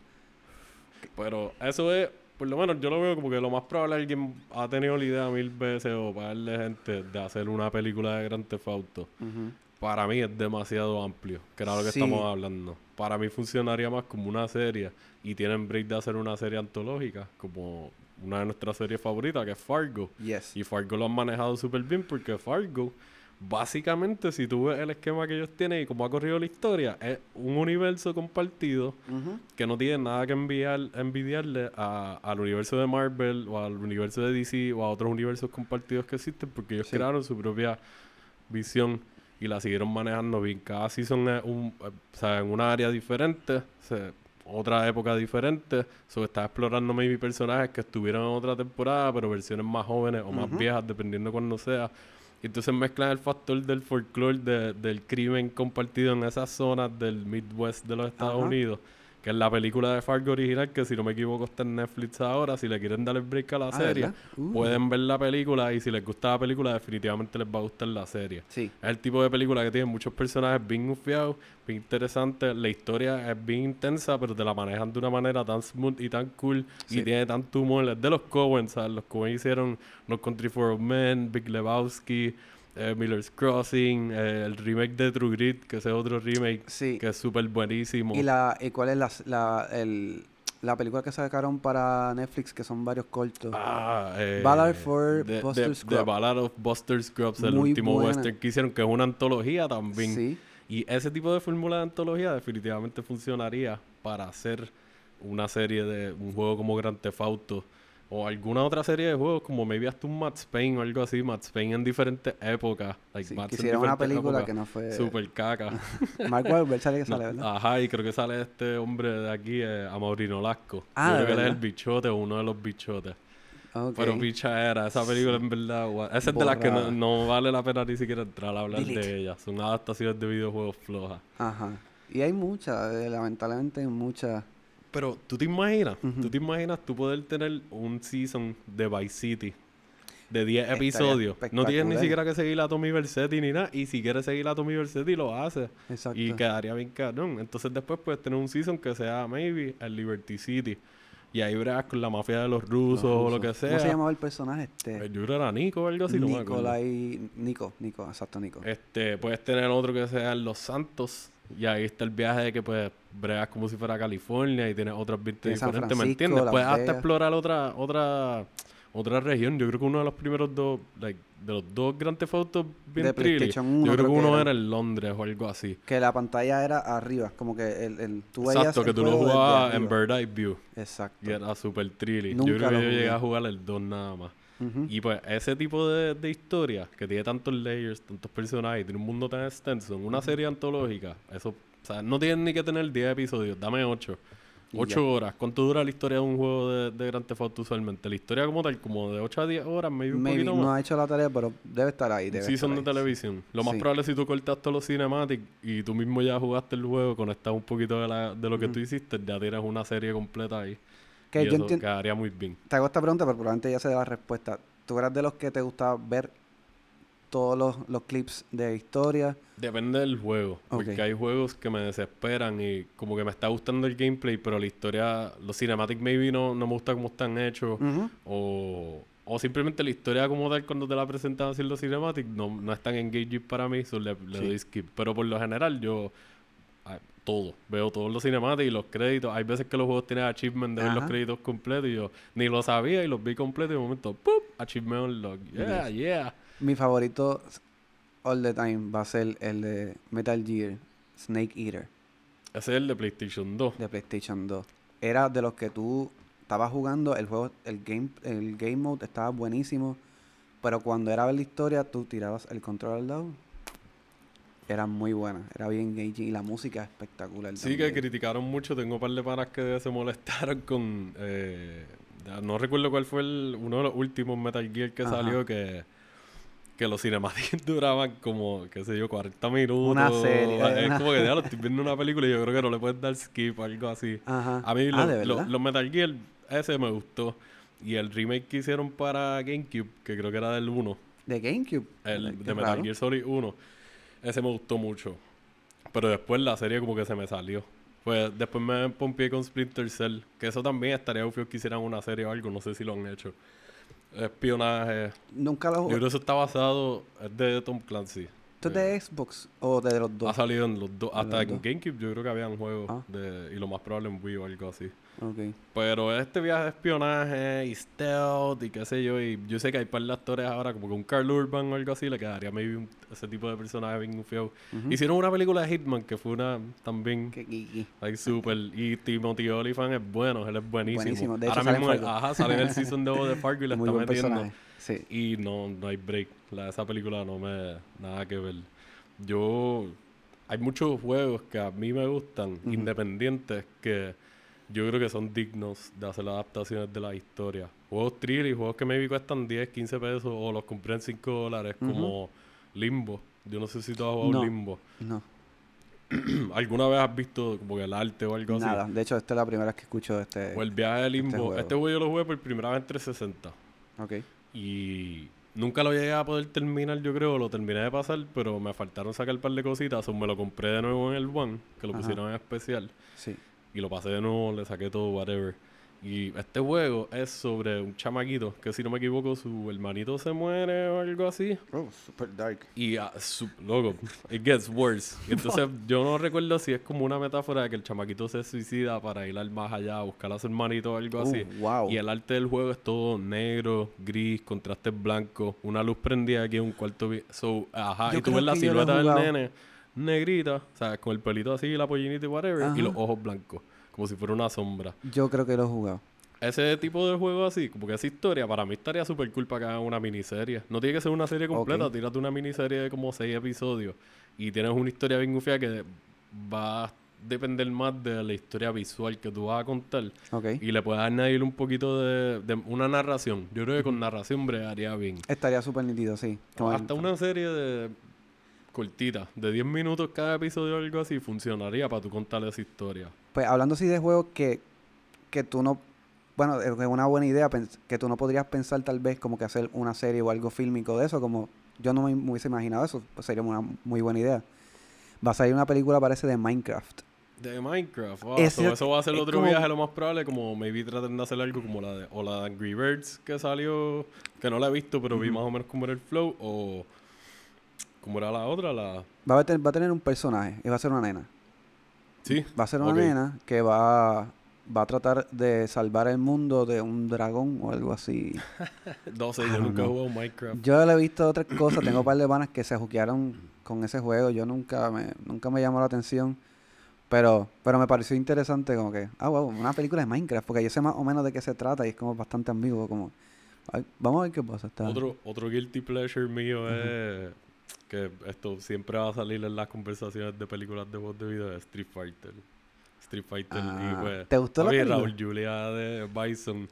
Pero eso es, por lo menos yo lo veo como que lo más probable alguien ha tenido la idea mil veces o pagarle gente de hacer una película de Grand Theft Auto. Ujú. Para mí es demasiado amplio, que era lo que Sí. estamos hablando. Para mí funcionaría más como una serie y tienen break de hacer una serie antológica, como una de nuestras series favoritas, que es Fargo. Yes. Y Fargo lo han manejado súper bien porque Fargo, básicamente, si tú ves el esquema que ellos tienen y cómo ha corrido la historia, es un universo compartido que no tiene nada que enviar, envidiarle a- al universo de Marvel o al universo de DC o a otros universos compartidos que existen porque ellos Sí. crearon su propia visión y la siguieron manejando bien. Cada season es un, eh, o sea, en una área diferente, se- otra época diferente. So, está explorando maybe personajes que estuvieron en otra temporada, pero versiones más jóvenes o más viejas, dependiendo cuando sea. Y entonces mezclan el factor del folclore de- del crimen compartido en esas zonas del Midwest de los Estados Ajá. Unidos. Que es la película de Fargo original, que si no me equivoco está en Netflix ahora. Si le quieren dar el break a la Ah, serie. Uh. pueden ver la película y si les gusta la película, definitivamente les va a gustar la serie. Sí. Es el tipo de película que tiene muchos personajes bien ufiados, bien interesantes. La historia es bien intensa, pero te la manejan de una manera tan smooth y tan cool. Sí. Y tiene tanto humor. Es de los Coen, ¿sabes? Los Coen hicieron No Country for Old Men, Big Lebowski, eh, Miller's Crossing, eh, el remake de True Grit, que ese es otro remake Sí. que es súper buenísimo. ¿Y, la, ¿Y cuál es la, la, el, la película que sacaron para Netflix, que son varios cortos? Ah, eh, Ballad for the- Buster. The Ballad of Buster Scrubs, el Muy último buena. western que hicieron, que es una antología también. Sí. Y ese tipo de fórmula de antología definitivamente funcionaría para hacer una serie de un juego como Grand Theft Auto o alguna otra serie de juegos como maybe hasta un Max Payne o algo así, Max Payne en diferentes épocas. Like Sí, hicieron una película épocas, que no fue... Super caca. Mark Wahlberg sale que No, sale, ¿verdad? Ajá, y creo que sale este hombre de aquí, eh, Amaurino Lasco. Ah, Yo ¿de creo que él es el bichote o uno de los bichotes. Pero picha era, esa película en verdad, esa es de las que no, vale la pena ni siquiera entrar a hablar Delete. de ellas. Son adaptaciones de videojuegos flojas. Ajá. Y hay muchas, eh, lamentablemente hay muchas. Pero tú te imaginas, Ujú. tú te imaginas tú poder tener un season de Vice City de 10 Estaría episodios. No tienes ni siquiera que seguir a Tommy Versetti ni nada. Y si quieres seguir a Tommy Versetti, lo haces. Exacto. Y quedaría bien cabrón. Entonces después puedes tener un season que sea maybe el Liberty City. Y ahí bregas con la mafia de los Los rusos o lo que sea. ¿Cómo se llamaba el personaje? Este, Eh, Yo era Nico o algo así, no me. Nicolai... Nico, Nico, exacto, Nico. Este, puedes tener otro que sea Los Santos. Y ahí está el viaje de que pues bregas como si fuera California y tienes Tiene San diferentes, ¿me entiendes? Puedes hasta Vegas. explorar otra, otra, otra región. Yo creo que uno de los primeros dos, like, de los dos Grand Theft Auto bien 1 yo creo que creo que uno era. era en Londres o algo así. Que la pantalla era arriba, como que el, el, tú veías Exacto, que tú lo jugabas en arriba. Bird Eye View. Exacto. Y era super thrilly. Nunca yo creo que yo llegué a jugar el 2 nada más. Y pues ese tipo de, de historia que tiene tantos layers, tantos personajes, tiene un mundo tan extenso, en una serie antológica, eso, o sea, no tienen ni que tener 10 episodios, dame 8. Y 8 ya. horas. ¿Cuánto dura la historia de un juego de, de Grand Theft Auto usualmente? La historia como tal, como de 8 a 10 horas, maybe un Maybe poquito no más. ha hecho la tarea, pero debe estar ahí. Debe Season de estar ahí. televisión. Lo más Sí. probable es si tú cortas todos los cinematics y tú mismo ya jugaste el juego, conectas un poquito de, la, de lo que Ujú. tú hiciste, ya tienes una serie completa ahí. Que y yo eso entien- quedaría muy bien. Te hago esta pregunta, pero probablemente ya sé la respuesta. ¿Tú eras de los que te gustaba ver todos los, los clips de historia? Depende del juego. Porque Ok. hay juegos que me desesperan y como que me está gustando el gameplay, pero la historia, los cinematics maybe no, no me gusta cómo están hechos. Ujú. o, o simplemente la historia como tal cuando te la presentan así en los cinematics no, no es tan engaging para mí, so le, le Sí. doy skip. Pero por lo general yo... todo. Veo todos los cinemáticos y los créditos. Hay veces que los juegos tienen achievement de ver los créditos completos y yo ni lo sabía y los vi completos y de momento, ¡pum! Achievement unlock. Yeah, yeah. Mi favorito all the time va a ser el de Metal Gear Snake Eater Ese es el de PlayStation 2. de PlayStation 2. Era de los que tú estabas jugando, el juego, el game, el game mode estaba buenísimo, pero cuando era ver la historia, tú tirabas el control al lado. Era muy buena, era bien engaging y la música espectacular. Sí, que criticaron mucho. Tengo un par de panas que se molestaron con. eh, no recuerdo cuál fue el, uno de los últimos Metal Gear que Ajá. salió que. Que los cinemáticos duraban como, qué sé yo, 40 minutos. Una serie, Es una- como que, ya lo estoy viendo una película y yo creo que no le puedes dar skip o algo así. Ajá. A mí ah, los Metal Gear, ese me gustó. Y el remake que hicieron para GameCube, que creo que era del 1, De GameCube. el Qué de Metal raro. Gear Solid 1. Ese me gustó mucho. Pero después la serie como que se me salió. Pues después me pompié con Splinter Cell. Que eso también estaría obvio que hicieran una serie o algo. No sé si lo han hecho. Espionaje. Nunca lo Yo creo que eso está basado... Es de Tom Clancy. ¿Esto es de Xbox o de los Ha dos? salido en los dos. Hasta en. GameCube yo creo que habían juegos. Ah. De, y lo más probable en Wii o algo así. Ok. Pero este viaje de espionaje y stealth y qué sé yo, y yo sé que hay par de actores ahora, como que un Carl Urban o algo así, le quedaría maybe un- ese tipo de personaje bien feo. Hicieron una película de Hitman que fue una también, like, super, y Timothy Olyphant es bueno, él es buenísimo. Buenísimo, de hecho ahora mismo, ajá, sale en el season de, de Fargo y le está metiendo. Sí. Y no, no hay break. La, esa película no me... Nada que ver. Yo... Hay muchos juegos que a mí me gustan, independientes, que yo creo que son dignos de hacer adaptaciones de la historia. Juegos thrill y juegos que maybe cuestan 10, 15 pesos o los compré en 5 dólares, como Limbo. Yo no sé si tú has jugado No. Limbo. No, ¿Alguna vez has visto como que el arte o algo nada. así? De hecho, esta es la primera vez que escucho de este. O el viaje de Limbo. juego. Este juego yo lo jugué por primera vez en 360. Ok. Y nunca lo llegué a poder terminar, yo creo. Lo terminé de pasar, pero me faltaron sacar un par de cositas. O me lo compré de nuevo en el One, que lo Ajá. pusieron en especial. Sí. Y lo pasé de nuevo, le saqué todo, whatever. Y este juego es sobre un chamaquito que, si no me equivoco, su hermanito se muere o algo así. Oh, super dark. Y, ah, su- loco, it gets worse. Y entonces, yo no recuerdo si es como una metáfora de que el chamaquito se suicida para ir al más allá a buscar a su hermanito o algo así. Uh, wow. Y el arte del juego es todo negro, gris, contrastes blancos, una luz prendida aquí en un cuarto. So, ajá, Yo y tú ves la silueta del nene negrita, o sea, con el pelito así, la pollinita y whatever, Ajá. y los ojos blancos, como si fuera una sombra. Yo creo que lo he jugado. Ese tipo de juego así, como que esa historia, para mí estaría súper cool para que hagan una miniserie. No tiene que ser una serie completa, Ok. tírate una miniserie de como seis episodios y tienes una historia bien gufia que va a depender más de la historia visual que tú vas a contar Ok. y le puedes añadir un poquito de, de una narración. Yo creo que con narración bregaría bien. Estaría súper nítido, sí. Como Hasta el- una serie de cortita, de 10 minutos cada episodio o algo así, funcionaría para tú contar esa historia. Pues hablando así de juegos que, que tú no. Bueno, es una buena idea que tú no podrías pensar tal vez como que hacer una serie o algo fílmico de eso, como yo no me, me hubiese imaginado eso, pues sería una muy buena idea. Va a salir una película, parece, de Minecraft. De Minecraft, wow. So eso va a ser otro como- viaje lo más probable, como maybe traten de hacer algo como la de, o la de Angry Birds que salió, que no la he visto, pero vi más o menos cómo era el flow, o como era la otra, la... Va a, tener, va a tener un personaje y va a ser una nena. Sí, Va a ser una nena que va, va a tratar de salvar el mundo de un dragón o algo así. no sé, yo don't nunca he jugado Minecraft. Yo le he visto otras cosas, tengo un par de panas que se juquearon con ese juego, yo nunca me, nunca me llamó la atención, pero, pero me pareció interesante como que, ah, wow, una película de Minecraft, porque yo sé más o menos de qué se trata y es como bastante ambiguo, como, ay, vamos a ver qué pasa. Está. Otro, otro guilty pleasure mío es que esto siempre va a salir en las conversaciones de películas de voz de video de Street Fighter. Street Fighter Ah, y pues... ¿te gustó la película? Raúl Julia de Bison.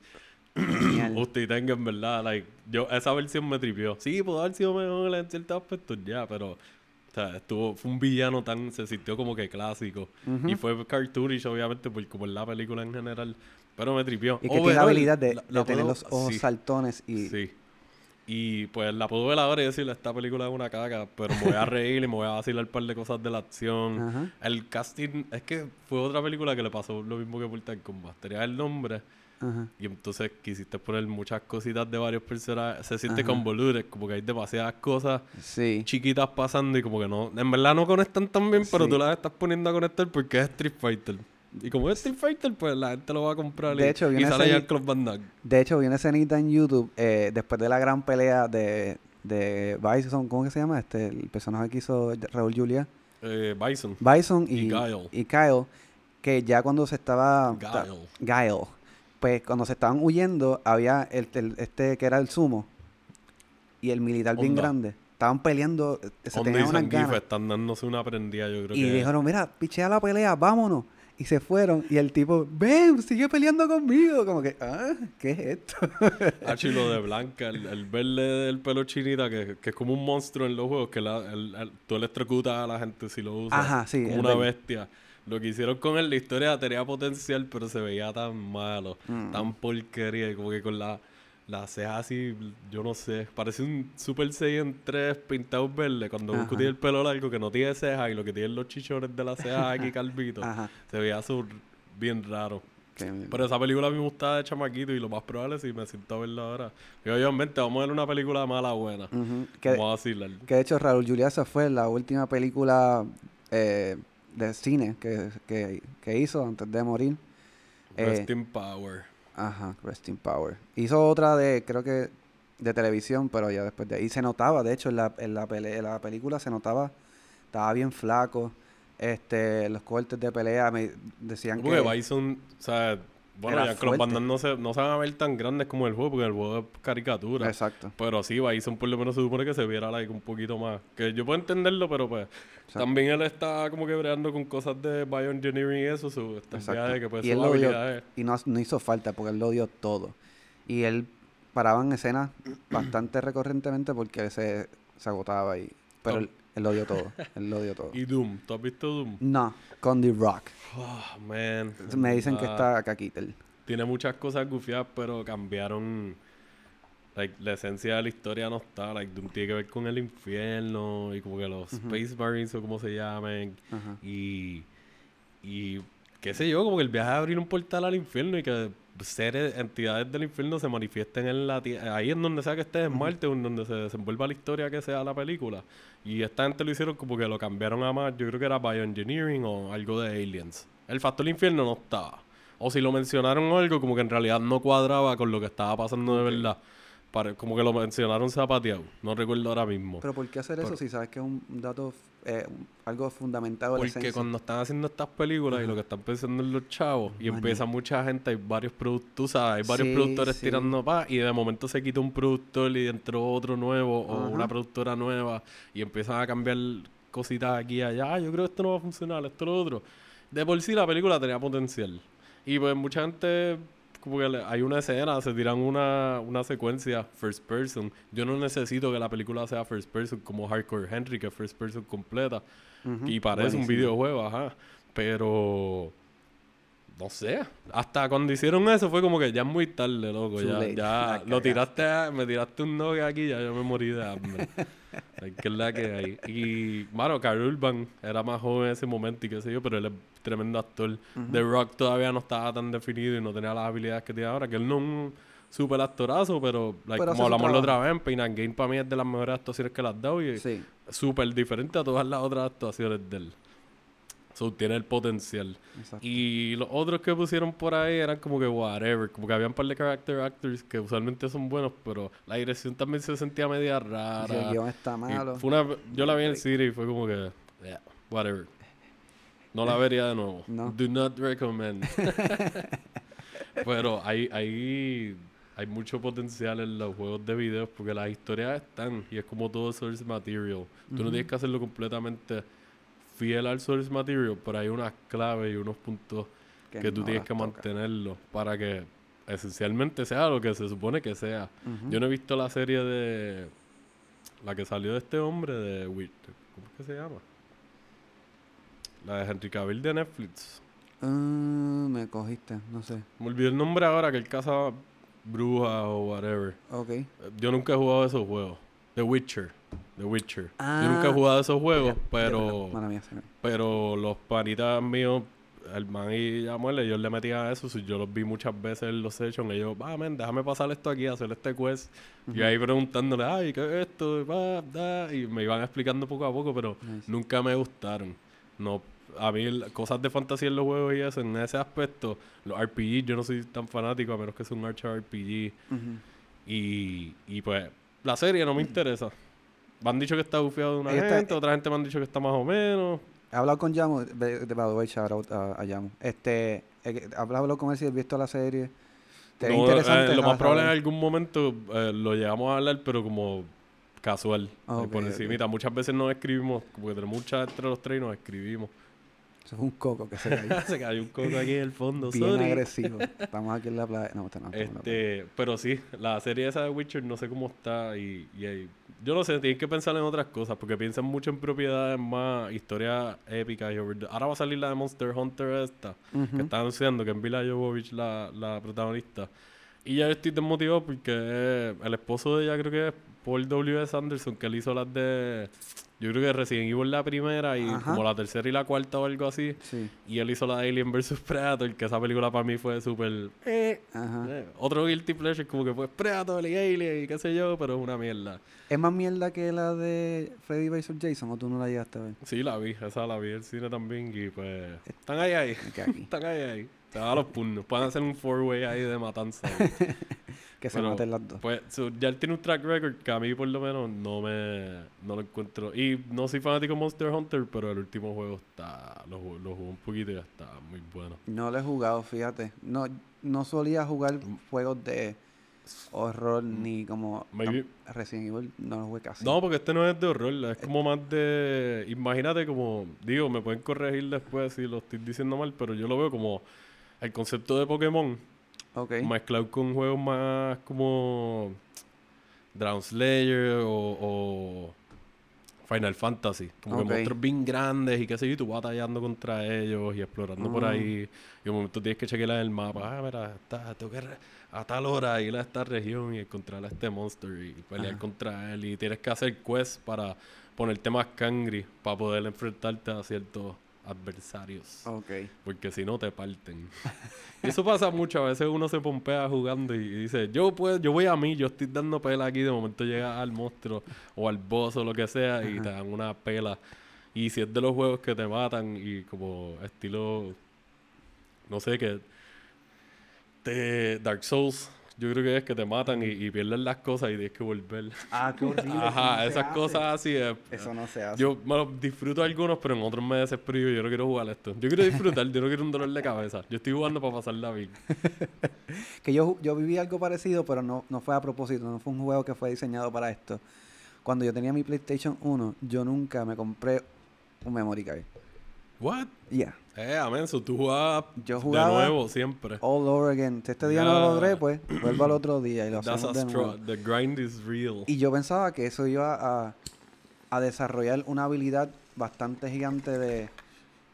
Usted tenga en verdad, like, yo, esa versión me tripió. Sí, pudo haber sido mejor en ciertos aspectos ya, pero o sea, estuvo, fue un villano tan, se sintió como que clásico. Ujú. Y fue cartoonish, obviamente, por como es la película en general. Pero me tripió. Y que tiene la habilidad de, la- de la tener puedo- los ojos sí, saltones y... Sí. Y pues la puedo ver ahora y decirle, esta película es una caca, pero me voy a reír y me voy a vacilar un par de cosas de la acción. El casting, es que fue otra película que le pasó lo mismo que Mortal Kombat. Tenía el nombre y entonces quisiste poner muchas cositas de varios personajes. Se siente Ajá. convoluted, como que hay demasiadas cosas Sí. chiquitas pasando y como que no, en verdad no conectan tan bien, pero tú las estás poniendo a conectar porque es Street Fighter. Y como es Street Fighter, pues la gente lo va a comprar De y, hecho, y sale ya el Club Van Damme. De hecho, vi una escenita en YouTube eh, después de la gran pelea de, de Bison, ¿cómo que se llama? Este, el personaje que hizo Raúl Julia. Eh, Bison. Bison y, Y y Kyle, que ya cuando se estaba... ta- Guile. Guile. Pues cuando se estaban huyendo, había el, el- este que era el sumo y el militar bien grande. Estaban peleando, eh, se y tenían Zangief ganas. están dándose una prendida, yo creo Y que... dijeron, mira, pichea la pelea, vámonos. Y se fueron. Y el tipo, ven, sigue peleando conmigo. Como que, ah, ¿qué es esto? Y lo de Blanca, el, el verde del pelo chinita, que, que es como un monstruo en los juegos, que la, el, el- tú electrocutas a la gente si lo usas. Ajá, sí, Como una bestia. Lo que hicieron con él, la historia tenía potencial, pero se veía tan malo, Mm. tan porquería, como que con la, la ceja así, yo no sé, parece un Super Saiyan 3 pintado verde, cuando. Goku tiene el pelo largo que no tiene cejas y lo que tiene los chichones de las cejas aquí calvito, Ajá. se veía sur- bien raro. Que- Pero esa película a mí me gustaba de chamaquito y lo más probable es si me siento a verla ahora. Yo, vente, vamos a ver una película mala buena. Ujú, que, Vamos a vacilar. que de hecho Raúl Julia esa fue la última película eh, de cine que, que, que hizo antes de morir. Eh, Rest in Power. Ajá, Resting Power. Hizo otra de, creo que, de televisión, pero ya después de ahí se notaba, de hecho, en la, en la, pele- en la película se notaba, estaba bien flaco. Este, los cortes de pelea me decían Porque que... Bison, o sea, bueno, ya que los bandas no se, no se van a ver tan grandes como el juego, porque el juego es caricatura. Exacto. Pero sí, Bison por lo menos se supone que se viera like un poquito más. Que yo puedo entenderlo, pero pues también él está como que breando con cosas de bioengineering y eso, su viaje que pues y él lo dio, y no, no hizo falta porque él lo dio todo. Y él paraba en escenas bastante recurrentemente porque se, se agotaba y pero él, él lo dio todo. Él lo dio todo. Y Doom, ¿tú has visto Doom? No, con The Rock. Oh, man. Me dicen que Ah, está caquitel. Tiene muchas cosas gufiadas, pero cambiaron. Like, la esencia de la historia no está. Like, Doom tiene que ver con el infierno y como que los Space Marines o como se llamen. Y. Y. qué sé yo, como que el viaje de abrir un portal al infierno y que seres, entidades del infierno se manifiesten en la tierra. Ahí en donde sea que estés, en Marte, en donde se desenvuelva la historia que sea la película. Y esta gente lo hicieron como que lo cambiaron a más. Yo creo que era bioengineering o algo de aliens. El factor infierno no estaba. O si lo mencionaron algo, como que en realidad no cuadraba con lo que estaba pasando de verdad. Pare- como que lo mencionaron zapateado. No recuerdo ahora mismo. Pero ¿por qué hacer eso Pero- si sabes que es un dato, eh, algo fundamental de la Porque esencia? cuando están haciendo estas películas y lo que están pensando en los chavos y empieza mucha gente, hay varios productores, hay varios Sí, productores sí. tirando paz y de momento se quita un productor y entró otro nuevo o Ajá. una productora nueva y empiezan a cambiar cositas aquí y allá. "Ah, yo creo que esto no va a funcionar, esto lo otro. De por sí la película tenía potencial. Y pues mucha gente, como que le- hay una escena, se tiran una, una secuencia first person. Yo no necesito que la película sea first person como Hardcore Henry, que es first person completa. Y parece un videojuego, ajá. Pero. No sé. Hasta cuando hicieron eso fue como que ya es muy tarde, loco. Too Ya, late. ya lo tiraste, a- me tiraste un no aquí, ya yo me morí de hambre. Que es la que hay. Y, mano, Carl Urban era más joven en ese momento y qué sé yo, pero él es tremendo actor. The Rock todavía no estaba tan definido y no tenía las habilidades que tiene ahora, que él no es un super actorazo, pero, like, Pero como hablamos la otra vez, Pain and Gain para mí es de las mejores actuaciones que le has dado y Sí, súper diferente a todas las otras actuaciones de él. So, tiene el potencial. exacto. Y los otros que pusieron por ahí eran como que whatever. Como que había un par de character actors que usualmente son buenos, pero la dirección también se sentía media rara. El guion está malo. fue una, yo la vi en el cine y fue como que, yeah, whatever. No la vería de nuevo. No. Do not recommend. Pero hay, hay, hay mucho potencial en los juegos de videos porque las historias están y es como todo source material. Tú no tienes que hacerlo completamente fiel al source material, pero hay unas claves y unos puntos que, tú no tienes que toca. mantenerlo para que esencialmente sea lo que se supone que sea. Yo no he visto la serie de. La que salió de este hombre de. Wi- ¿Cómo es que se llama? La de Henry Cavill de Netflix. Ah, me cogiste, no sé. Me olvidé el nombre ahora que él casa brujas o whatever. Ok. Yo nunca he jugado esos juegos. The Witcher. The Witcher. Yo Ah. nunca he jugado esos juegos, Ya, pero... Mía, Pero los panitas míos, el man y Yamuel, ellos le metían a eso. si Yo los vi muchas veces en los sessions. Ellos, va, men, déjame pasar esto aquí, hacer este quest. Y ahí preguntándole, ay, ¿qué es esto? Da", Y me iban explicando poco a poco, pero Nice. nunca me gustaron. No, a mí cosas de fantasía en los juegos y eso, en ese aspecto, los RPG, yo no soy tan fanático, a menos que sea un Archer RPG. Y, y pues, la serie no me interesa. Me han dicho que está bufiado de una Ella está- gente, otra gente me han dicho que está más o menos. He hablado con Yamu, de, de by the way, shout out a, a Yamu. Este, he, he hablado con él si he visto la serie. Te ve No, interesante. eh, lo más probable en algún momento eh, lo llegamos a hablar, pero como casual. Ah, eh, ok, por ok. encimita. Muchas veces nos escribimos, porque tenemos muchas entre los tres y nos escribimos. Eso es un coco que se cayó. Se cayó un coco aquí en el fondo, Bien sorry. agresivo. Estamos aquí en la playa. No, no, en la playa. Este, pero sí, la serie esa de Witcher no sé cómo está y, y yo no sé, tienen que pensar en otras cosas porque piensan mucho en propiedades más, historias épicas y Ahora va a salir la de Monster Hunter esta, que está anunciando que es Mila Jovovich la, la protagonista. Y ya estoy desmotivado porque el esposo de ella creo que es Paul W.S. Anderson, que él hizo las de... Yo creo que Resident Evil la primera y Ajá. como la tercera y la cuarta o algo así. Sí. Y él hizo la de Alien vs. Predator, que esa película para mí fue súper... Ajá. Eh, otro guilty pleasure como que pues Predator y Alien y qué sé yo, pero es una mierda. ¿Es más mierda que la de Freddy vs. Jason o tú no la llegaste a ver? Sí, la vi, esa la vi el cine también y pues están ahí ahí. Están ahí ahí. Se dan a los puños. Pueden hacer un four-way ahí de matanza. Que se maten las dos. Pues so, ya él tiene un track record que a mí por lo menos no me no lo encuentro. Y no soy fanático de Monster Hunter, pero el último juego está lo, lo jugué un poquito y ya está muy bueno. No lo he jugado, fíjate. No, no solía jugar juegos de horror ni como Maybe- Resident Evil. No lo jugué casi. No, porque este no es de horror, es como más de... Imagínate como... Digo, me pueden corregir después si lo estoy diciendo mal, pero yo lo veo como el concepto de Pokémon Ok. mezclado con juegos más como Drown Slayer o, o Final Fantasy. Como que monstruos bien grandes y qué sé yo, y tú batallando contra ellos y explorando por Ah. ahí. Y un momento tienes que chequear en el mapa. Ah, mira, está, tengo que a tal hora ir a esta región y encontrar a este monster y pelear Ajá. contra él. Y tienes que hacer quests para ponerte más cangri para poder enfrentarte a ciertos adversarios. Ok. Porque si no te parten. y eso pasa mucho. A veces uno se pompea jugando y, y dice, yo puedo, yo voy a mí, yo estoy dando pela aquí. De momento llega al monstruo o al boss o lo que sea y te dan una pela. Y si es de los juegos que te matan y como estilo, no sé qué, Dark Souls, yo creo que es que te matan y, y pierden las cosas y tienes que volver. Ah, qué horrible. no Ajá, esas cosas así es. Eso no se hace. Yo me los disfruto algunos, pero en otros me desespero yo no quiero jugar esto. Yo quiero disfrutar, yo no quiero un dolor de cabeza. Yo estoy jugando para pasarla bien. Que yo, yo viví algo parecido, pero no, no fue a propósito. No fue un juego que fue diseñado para esto. Cuando yo tenía mi PlayStation 1, yo nunca me compré un memory card. What? Ya. Eh, amén, so tú jugabas Yo de nuevo siempre. all over again. Si este día no lo logré, pues vuelvo al otro día y lo That's hacemos a de nuevo. The grind is real. Y yo pensaba que eso iba a, a desarrollar una habilidad bastante gigante de,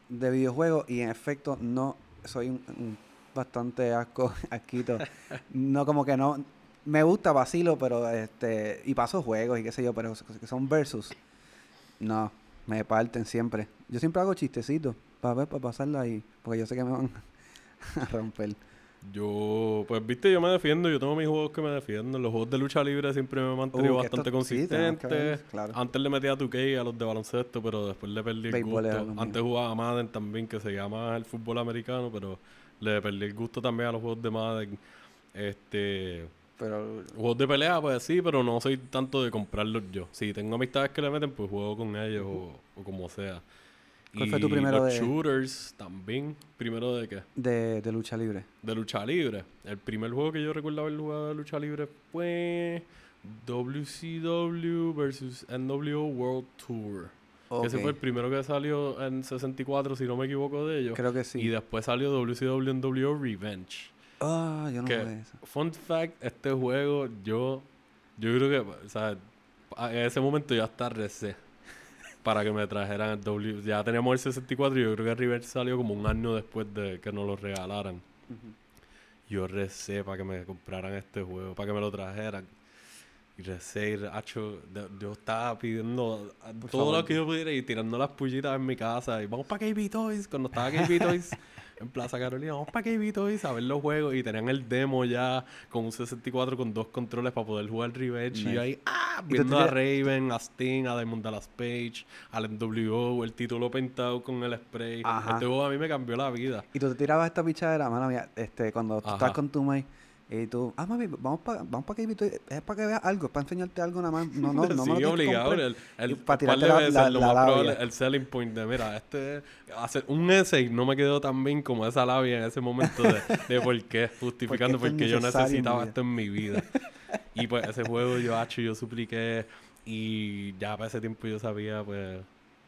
de videojuegos y en efecto no soy un, un bastante asco, asquito. No como que no me gusta vacilo, pero este y paso juegos y qué sé yo, pero que son versus. No, me parten siempre. Yo siempre hago chistecitos para ver para pasarla ahí, porque yo sé que me van a romper. Yo, pues viste, yo me defiendo, yo tengo mis juegos que me defienden. Los juegos de lucha libre siempre me he mantenido Uh, bastante sí, ver, consistente. claro. Antes le metía a 2K a los de baloncesto, pero después le perdí el gusto. Antes jugaba a Madden también, que se llama el fútbol americano, pero le perdí el gusto también a los juegos de Madden. Este, Pero juegos de pelea, pues sí, pero no soy tanto de comprarlos yo. Si tengo amistades que le meten, pues juego con ellos o, o como sea. ¿Cuál fue tu primero los de- shooters también. ¿Primero de qué? de, de lucha libre. De lucha libre. El primer juego que yo recuerdo haber jugado de lucha libre fue WCW versus NWO World Tour. Que ese fue el primero que salió en 64, si no me equivoco de ellos. Creo que sí. Y después salió WCW NWO Revenge. Ah, yo no que, jugué eso. fun fact, este juego yo, yo creo que, o sea, en ese momento ya hasta recé para que me trajeran el W. Ya teníamos el 64 y yo creo que Revenge salió como un año después de que nos lo regalaran. Yo recé para que me compraran este juego, para que me lo trajeran. Y recé, y hacho, yo estaba pidiendo Por todo favor. lo que yo pudiera y tirando las pullitas en mi casa. Y vamos para KB Toys. Cuando estaba KB Toys en Plaza Carolina, vamos para KB Toys a ver los juegos. Y tenían el demo ya con un 64 con dos controles para poder jugar Revenge. Y Nice. yo ahí, ah, ¿Y viendo a Raven, a Sting, a Diamond Dallas Page, al NWO, el título pintado con el spray. Ajá. Este juego a mí me cambió la vida. Y tú te tirabas esta pichadera, mano mía, este, cuando tú Ajá. estás con tu mai y tú, ah, mami, vamos para vamos pa Kevin, es para que veas algo, es para enseñarte algo nada más. No, no, no sí, que obligado. El, el, Y pa' un par tirarte de la- veces, la- lo la más labia. el selling point de, mira, este, hacer un essay no me quedó tan bien como esa labia en ese momento de, de por qué, justificando por qué yo necesitaba esto en mi vida. Y pues ese juego yo, hacho, yo supliqué y ya para ese tiempo yo sabía, pues,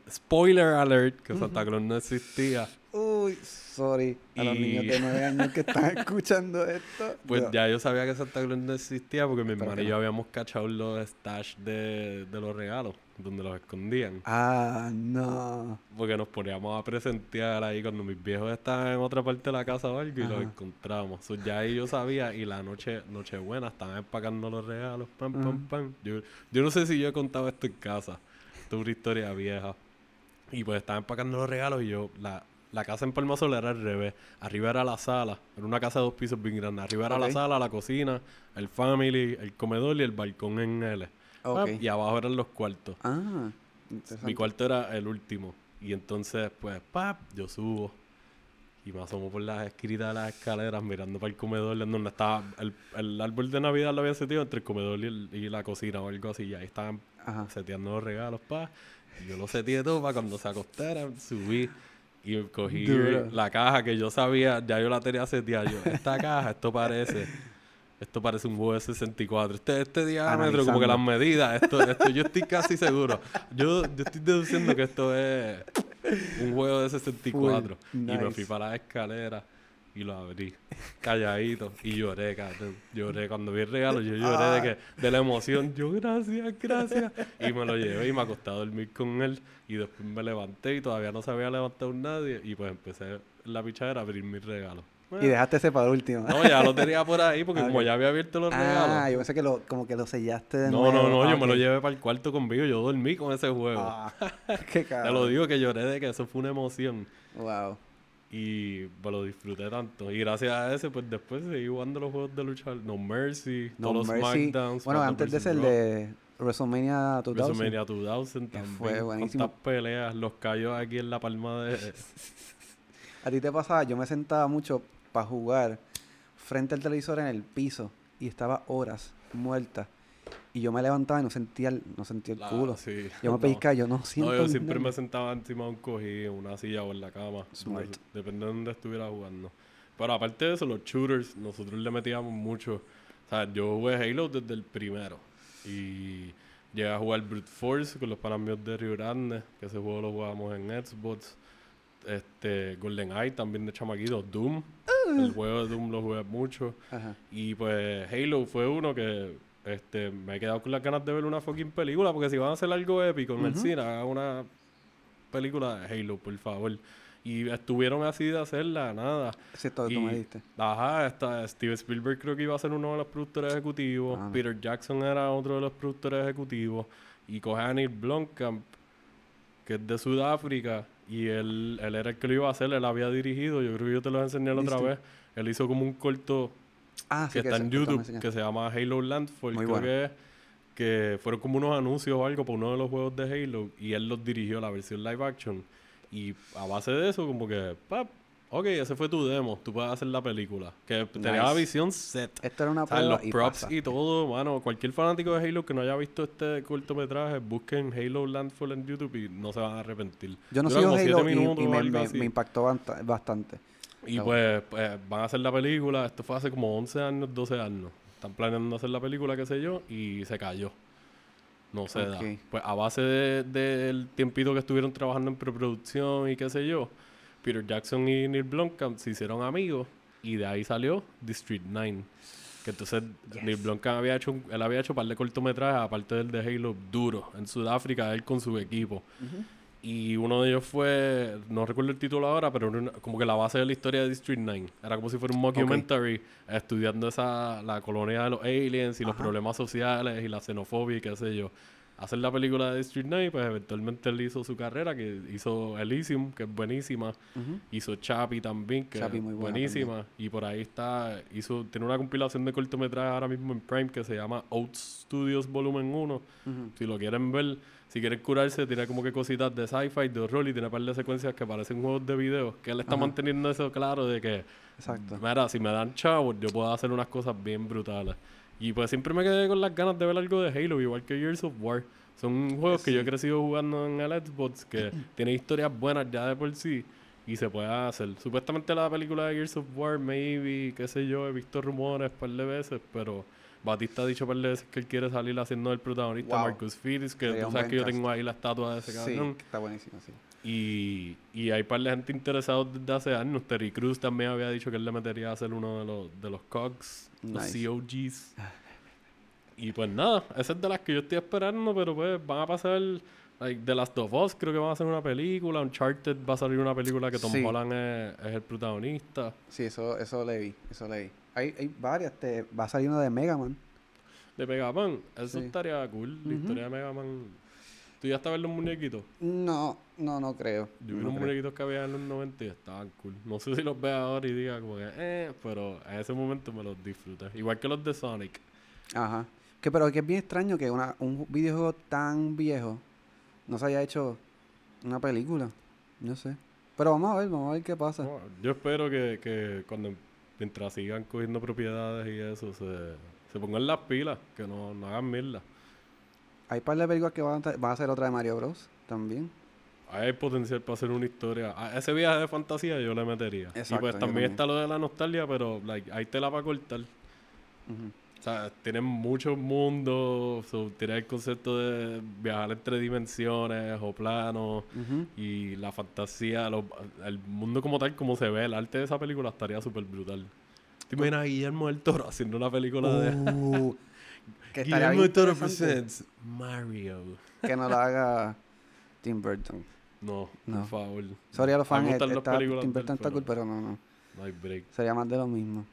spoiler alert, que Santa Claus no existía. Uy, sorry a los niños de 9 años que están escuchando esto. Pues Yo- ya yo sabía que Santa Claus no existía porque mi que y yo habíamos cachado los stash de, de los regalos, donde los escondían. Ah, no. Porque nos poníamos a presentear ahí cuando mis viejos estaban en otra parte de la casa o algo y los encontramos. So, ya ahí yo sabía y la noche, Nochebuena estaban empacando los regalos. Pam, pam, Ajá. pam. Yo, yo no sé si yo he contado esto en casa. Esto es una historia vieja. Y pues estaban empacando los regalos y yo, la, la casa en Palma Sola era al revés. Arriba era la sala. Era una casa de dos pisos bien grande. Arriba era la sala, la cocina, el family, el comedor y el balcón en L. Ok. Y abajo eran los cuartos. Ah, interesante. Mi cuarto era el último. Y entonces, pues, pap, yo subo. Y me asomo por las escritas de las escaleras mirando para el comedor donde estaba el, el árbol de Navidad lo había seteado entre el comedor y, el- y la cocina o algo así. Y ahí estaban Ajá. seteando los regalos, pa. Y yo lo seteé todo para cuando se acostaran, subí. Y cogí Duro. la caja que yo sabía, ya yo la tenía seteada. Yo, esta caja, esto parece... Esto parece un juego de 64. Este, este diámetro, como que las medidas, esto, esto, yo estoy casi seguro. Yo, yo estoy deduciendo que esto es un juego de 64. Full. Y me Nice. fui para la escalera y lo abrí, calladito, y lloré, cabrón. Lloré cuando vi el regalo, yo lloré de, que, de la emoción. Yo, gracias, gracias. Y me lo llevé y me acosté a dormir con él. Y después me levanté y todavía no se había levantado nadie. Y pues empecé la pichadera a abrir mis Y dejaste ese para último. No, ya lo tenía por ahí porque Ah, como ya había abierto los ah, regalos. yo pensé que lo, como que lo sellaste de No, nuevo. no, no, Ah, yo me lo llevé para el cuarto conmigo. Yo dormí con ese juego. Ah, qué Te cabrón. lo digo que lloré de que eso fue una emoción. Wow. Y pues lo disfruté tanto. Y gracias a ese, pues después seguí jugando los juegos de lucha. No Mercy, No todos los Mercy. SmackDowns. Bueno, antes de ser el de WrestleMania 2000. WrestleMania 2000 que también. fue buenísimo. Cuántas peleas, los callos aquí en la palma de... A ti te pasaba, yo me sentaba mucho para jugar frente al televisor en el piso y estaba horas muerta. Y yo me levantaba y no sentía el, no sentía el la- culo. sí. Yo me No. pellizcaba, yo no siento No, yo siempre nada. me sentaba encima de un cojín, una silla o en la cama. Smart. Dep- Depende de dónde estuviera jugando. Pero aparte de eso, los shooters, nosotros le metíamos mucho. O sea, yo jugué Halo desde el primero. Y llegué a jugar Brute Force con los panas míos de Rio Grande, que ese juego lo jugábamos en Xbox. Este, GoldenEye también de chamaquito. Doom. El juego de Doom lo jugué mucho. Ajá. Y pues Halo fue uno que este, me he quedado con las ganas de ver una fucking película, porque si van a hacer algo épico en el cine, hagan una película de Halo, por favor. Y estuvieron así de hacerla, nada. Es todo que tú me Y- diste. Ajá, está, Steven Spielberg creo que iba a ser uno de los productores ejecutivos. Ah. Peter Jackson era otro de los productores ejecutivos. Y coge a Neil Blomkamp, que es de Sudáfrica. Y él, él era el que lo iba a hacer, él había dirigido. Yo creo que yo te lo enseñé la otra vez. Él hizo como un corto Ah, sí que está en YouTube, que se llama Halo Landfall, Muy creo bueno. que es, que fueron como unos anuncios o algo para uno de los juegos de Halo y él los dirigió la versión live action y a base de eso como que, pap, ok, ese fue tu demo, tú puedes hacer la película, que tenía la Nice. visión set. Esto era una O sea, prueba los y props pasa. y todo, mano, cualquier fanático de Halo que no haya visto este cortometraje, busquen Halo Landfall en YouTube y no se van a arrepentir. Yo no Dura sigo Halo y, me, impactó bastante. Y pues, pues, van a hacer la película. Esto fue hace como 11 años, 12 años. Están planeando hacer la película, qué sé yo, y se cayó. No se da. Pues a base de- del tiempito que estuvieron trabajando en preproducción y qué sé yo, Peter Jackson y Neil Blomkamp se hicieron amigos y de ahí salió District 9. Que entonces Neil Blomkamp había hecho, un- él había hecho un par de cortometrajes, aparte del de Halo, duro, en Sudáfrica, él con su equipo. Y uno de ellos fue, no recuerdo el título ahora, pero una- como que la base de la historia de District 9. Era como si fuera un mockumentary estudiando esa, la colonia de los aliens y los problemas sociales y la xenofobia y qué sé yo. Hacer la película de District 9, pues eventualmente él hizo su carrera, que hizo Elysium, que es buenísima. Hizo Chappie también, que Chappie es muy buena buenísima. Y por ahí está, hizo, tiene una compilación de cortometrajes ahora mismo en Prime que se llama Oats Studios Volumen 1. Ujú. Si lo quieren ver, si quieren curarse, tiene como que cositas de sci-fi, de horror y tiene un par de secuencias que parecen juegos de video. Que él está manteniendo eso claro de que, Exacto. mira, si me dan chavos, yo puedo hacer unas cosas bien brutales. Y pues siempre me quedé con las ganas de ver algo de Halo, igual que Gears of War. Son juegos que yo he crecido jugando en el Xbox, que tienen historias buenas ya de por sí y se puede hacer. Supuestamente la película de Gears of War, maybe, qué sé yo, he visto rumores un par de veces, pero Batista ha dicho un par de veces que él quiere salir haciendo el protagonista Wow. Marcus Phoenix, que Sería tú sabes que yo tengo ahí la estatua de ese Sí, cabrón. que está buenísimo, sí. Y, y hay par de gente interesada desde hace años. Terry Cruz también había dicho que él le metería a ser uno de los, de los COGs, los Nice. COGs. Y pues nada, esa es de las que yo estoy esperando, pero pues van a pasar. Like, The Last of Us creo que van a hacer una película. Uncharted va a salir una película que Tom Sí. Holland es, es el protagonista. Sí, eso, eso leí, eso leí. Hay, hay varias, te, va a salir una de Mega Man. De Mega Man, eso Sí. estaría cool. La historia de Mega Man. ¿Tú ya estás ver los muñequitos? No, no, no creo. Yo vi no unos creo. muñequitos que había en los 90 y estaban cool. No sé si los veo ahora y diga como que, eh, pero en ese momento me los disfruté. Igual que los de Sonic. Ajá. Que, pero que es bien extraño que una, un videojuego tan viejo no se haya hecho una película. No sé. Pero vamos a ver, vamos a ver qué pasa. Yo espero que, que cuando mientras sigan cogiendo propiedades y eso, se, se pongan las pilas, que no, no hagan mierda. Hay par de películas que van a, van a hacer otra de Mario Bros. también. Hay potencial para hacer una historia. A ese viaje de fantasía yo le metería. y Exacto, pues yo también también. está lo de la nostalgia, pero like, hay tela para cortar. O sea, tienen muchos mundos, so, tiene el concepto de viajar entre dimensiones o planos y la fantasía, lo- el mundo como tal, como se ve, el arte de esa película estaría súper brutal. ¿Te imaginas a Guillermo del Toro haciendo una película de... Uh, que estaría Guillermo del Toro presents Mario. que no lo haga Tim Burton. No, No. por favor. Sorry a los fans, está, películas cool, pero no, no. No hay break. Sería más de lo mismo.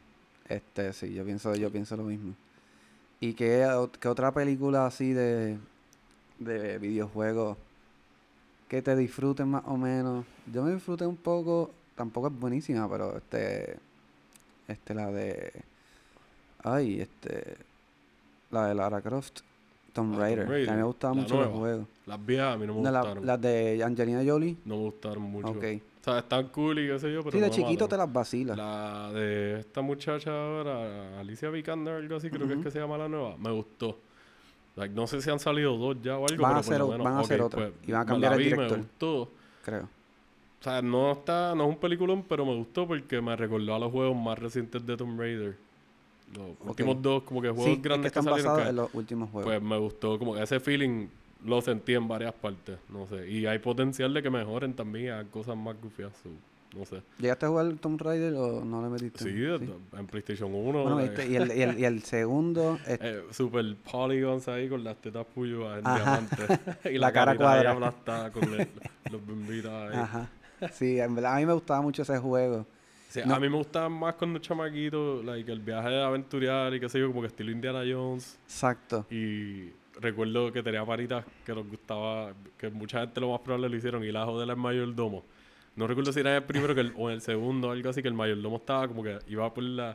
Este, sí, yo pienso, yo pienso lo mismo. ¿Y qué, qué otra película así de, de videojuegos que te disfruten más o menos? Yo me disfruté un poco, tampoco es buenísima, pero este, este, la de, ay, este, la de Lara Croft, Tomb Ah, Tomb Raider, a mí Raider, me gustaban la mucho los nueva. juegos. Las viejas a mí no me No, la- gustaron. las de Angelina Jolie, No me gustaron mucho. ok. O sea, están cool y qué sé yo, pero Sí, de no chiquito te las vacilas. La de esta muchacha ahora, Alicia Vikander, algo así, creo que es que se llama la nueva. Me gustó. Like, no sé si han salido dos ya o algo, Van a pero hacer por lo o- menos, van a hacer otra. pues, Y van a cambiar la el vi, director. Me gustó. creo. O sea, no está, no es un peliculón, pero me gustó porque me recordó a los juegos más recientes de Tomb Raider. Los últimos dos, como que juegos Sí, es que grandes que, están salieron. basados que- en los últimos juegos. pues me gustó, como que ese feeling lo sentí en varias partes, no sé. Y hay potencial de que mejoren también a cosas más gufias, no sé. ¿Llegaste a jugar Tomb Raider o no le metiste? Sí, en PlayStation 1. Bueno, eh, viste, y, el, y, el, y el segundo, es- eh, super polygons ahí con las tetas puyuas en diamante. y La la, cara cara cuadra. cuadra. aplastada con el- los bimbitas ahí. ajá. Sí, en verdad a mí me gustaba mucho ese juego. Sí, No. A mí me gustaba más cuando chamaquito, like, el viaje de aventuriar y qué sé yo, como que estilo Indiana Jones. Exacto. Y recuerdo que tenía paritas que nos gustaba, que mucha gente lo más probable lo hicieron, y la joder el mayordomo. No recuerdo si era el primero que el- o el segundo o algo así, que el mayordomo estaba como que iba por la,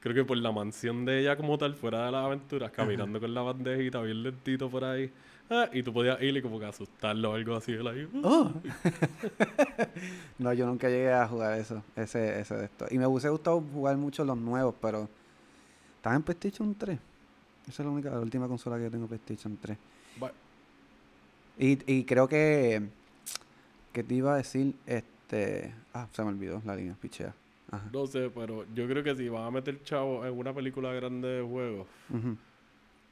creo que por la mansión de ella como tal, fuera de las aventuras, caminando con la bandejita bien lentito por ahí. Ah, y tú podías ir y como que asustarlo o algo así. él ahí, "Uh". Oh. no, yo nunca llegué a jugar eso, ese, ese de esto. Y me hubiese gustado jugar mucho los nuevos, pero están en PlayStation 3. Esa es la única, la última consola que yo tengo PlayStation 3. Va- Y, y creo que, que te iba a decir, este, ah, se me olvidó la línea, pichea. Ajá. No sé, pero yo creo que si van a meter chavo en una película grande de juegos, Ujú.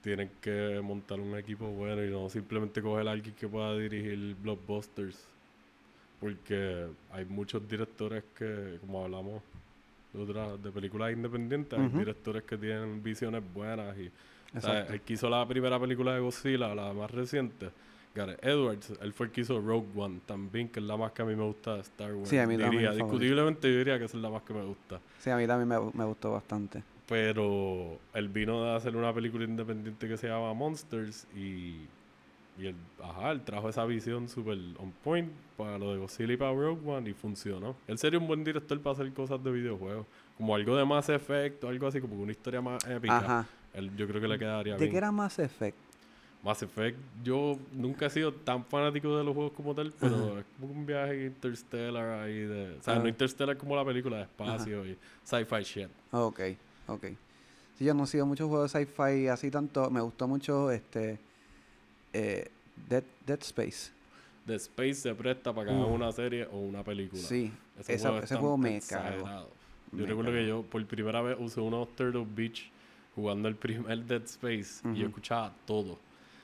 Tienen que montar un equipo bueno y no simplemente coger a alguien que pueda dirigir blockbusters. Porque hay muchos directores que, como hablamos de, otras- de películas independientes, hay directores que tienen visiones buenas. y o sea, Exacto. El que hizo la primera película de Godzilla, la más reciente, Gareth Edwards, él fue el que hizo Rogue One también, que es la más que a mí me gusta de Star Wars. Sí, a mí diría, discutiblemente yo diría que esa es la más que me gusta. Sí, a mí también me, me gustó bastante. Pero él vino de hacer una película independiente que se llama Monsters y, y él, ajá, él trajo esa visión super on point para lo de Godzilla y para Rogue One y funcionó. Él sería un buen director para hacer cosas de videojuegos, como algo de Mass Effect o algo así, como una historia más épica. Ajá. Él, yo creo que le quedaría ¿De bien. qué era Mass Effect? Mass Effect, yo nunca he sido tan fanático de los juegos como tal, pero Ajá. es como un viaje interstellar ahí de... O sea, no interstellar como la película de espacio y sci-fi shit. Ok, ok. Sí, yo no he sido muchos juegos de sci-fi así tanto. Me gustó mucho este eh, Dead, Dead Space. The Space se presta para que hagan Uh. una serie o una película. Sí, Ese esa- juego, ese juego me cagó. Yo Me recuerdo que yo por primera vez usé unos Turtle Beach jugando el primer Dead Space y yo escuchaba todo.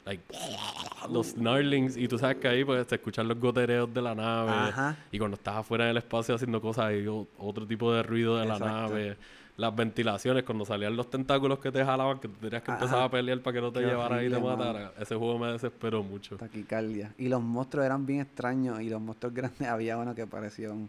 Like, los snarlings y tú sabes que ahí pues te escuchan los gotereos de la nave Ajá. y cuando estás afuera en el espacio haciendo cosas hay otro tipo de ruido de la nave las ventilaciones cuando salían los tentáculos que te jalaban que tenías que empezar a pelear para que no te Qué llevara y te horrible, mano. matara ese juego me desesperó mucho Taquicardia. Y los monstruos eran bien extraños. Y los monstruos grandes había uno que parecía un,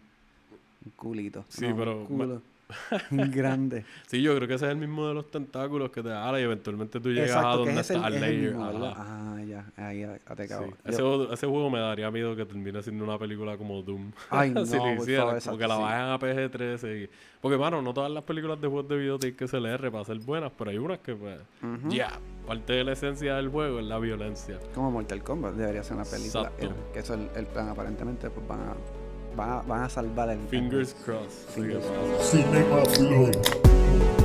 un culito. Sí, No, pero Un culo. grande. sí yo creo que ese es el mismo de los tentáculos que te jala y eventualmente tú llegas a Exacto, que donde es ese, está el es el layer mismo, ¿verdad? ajá. Ah, ya. Ahí ya te Sí. cago. Ese, Yo- juego, ese juego me daría miedo que termine siendo una película como Doom. Ay, no, si lo por hicieran, como que la sí. bajan a PG-13. y- Porque, mano, no todas las películas de juegos de video tienen que ser R para ser buenas, pero hay unas que, pues, Ujú. ya, parte de la esencia del juego es la violencia. Como Mortal Kombat debería ser una película. Exacto. eh, Que eso es el, el plan, aparentemente, pues van a, van a, van a salvar el. Fingers crossed. Fingers pues, Cinema.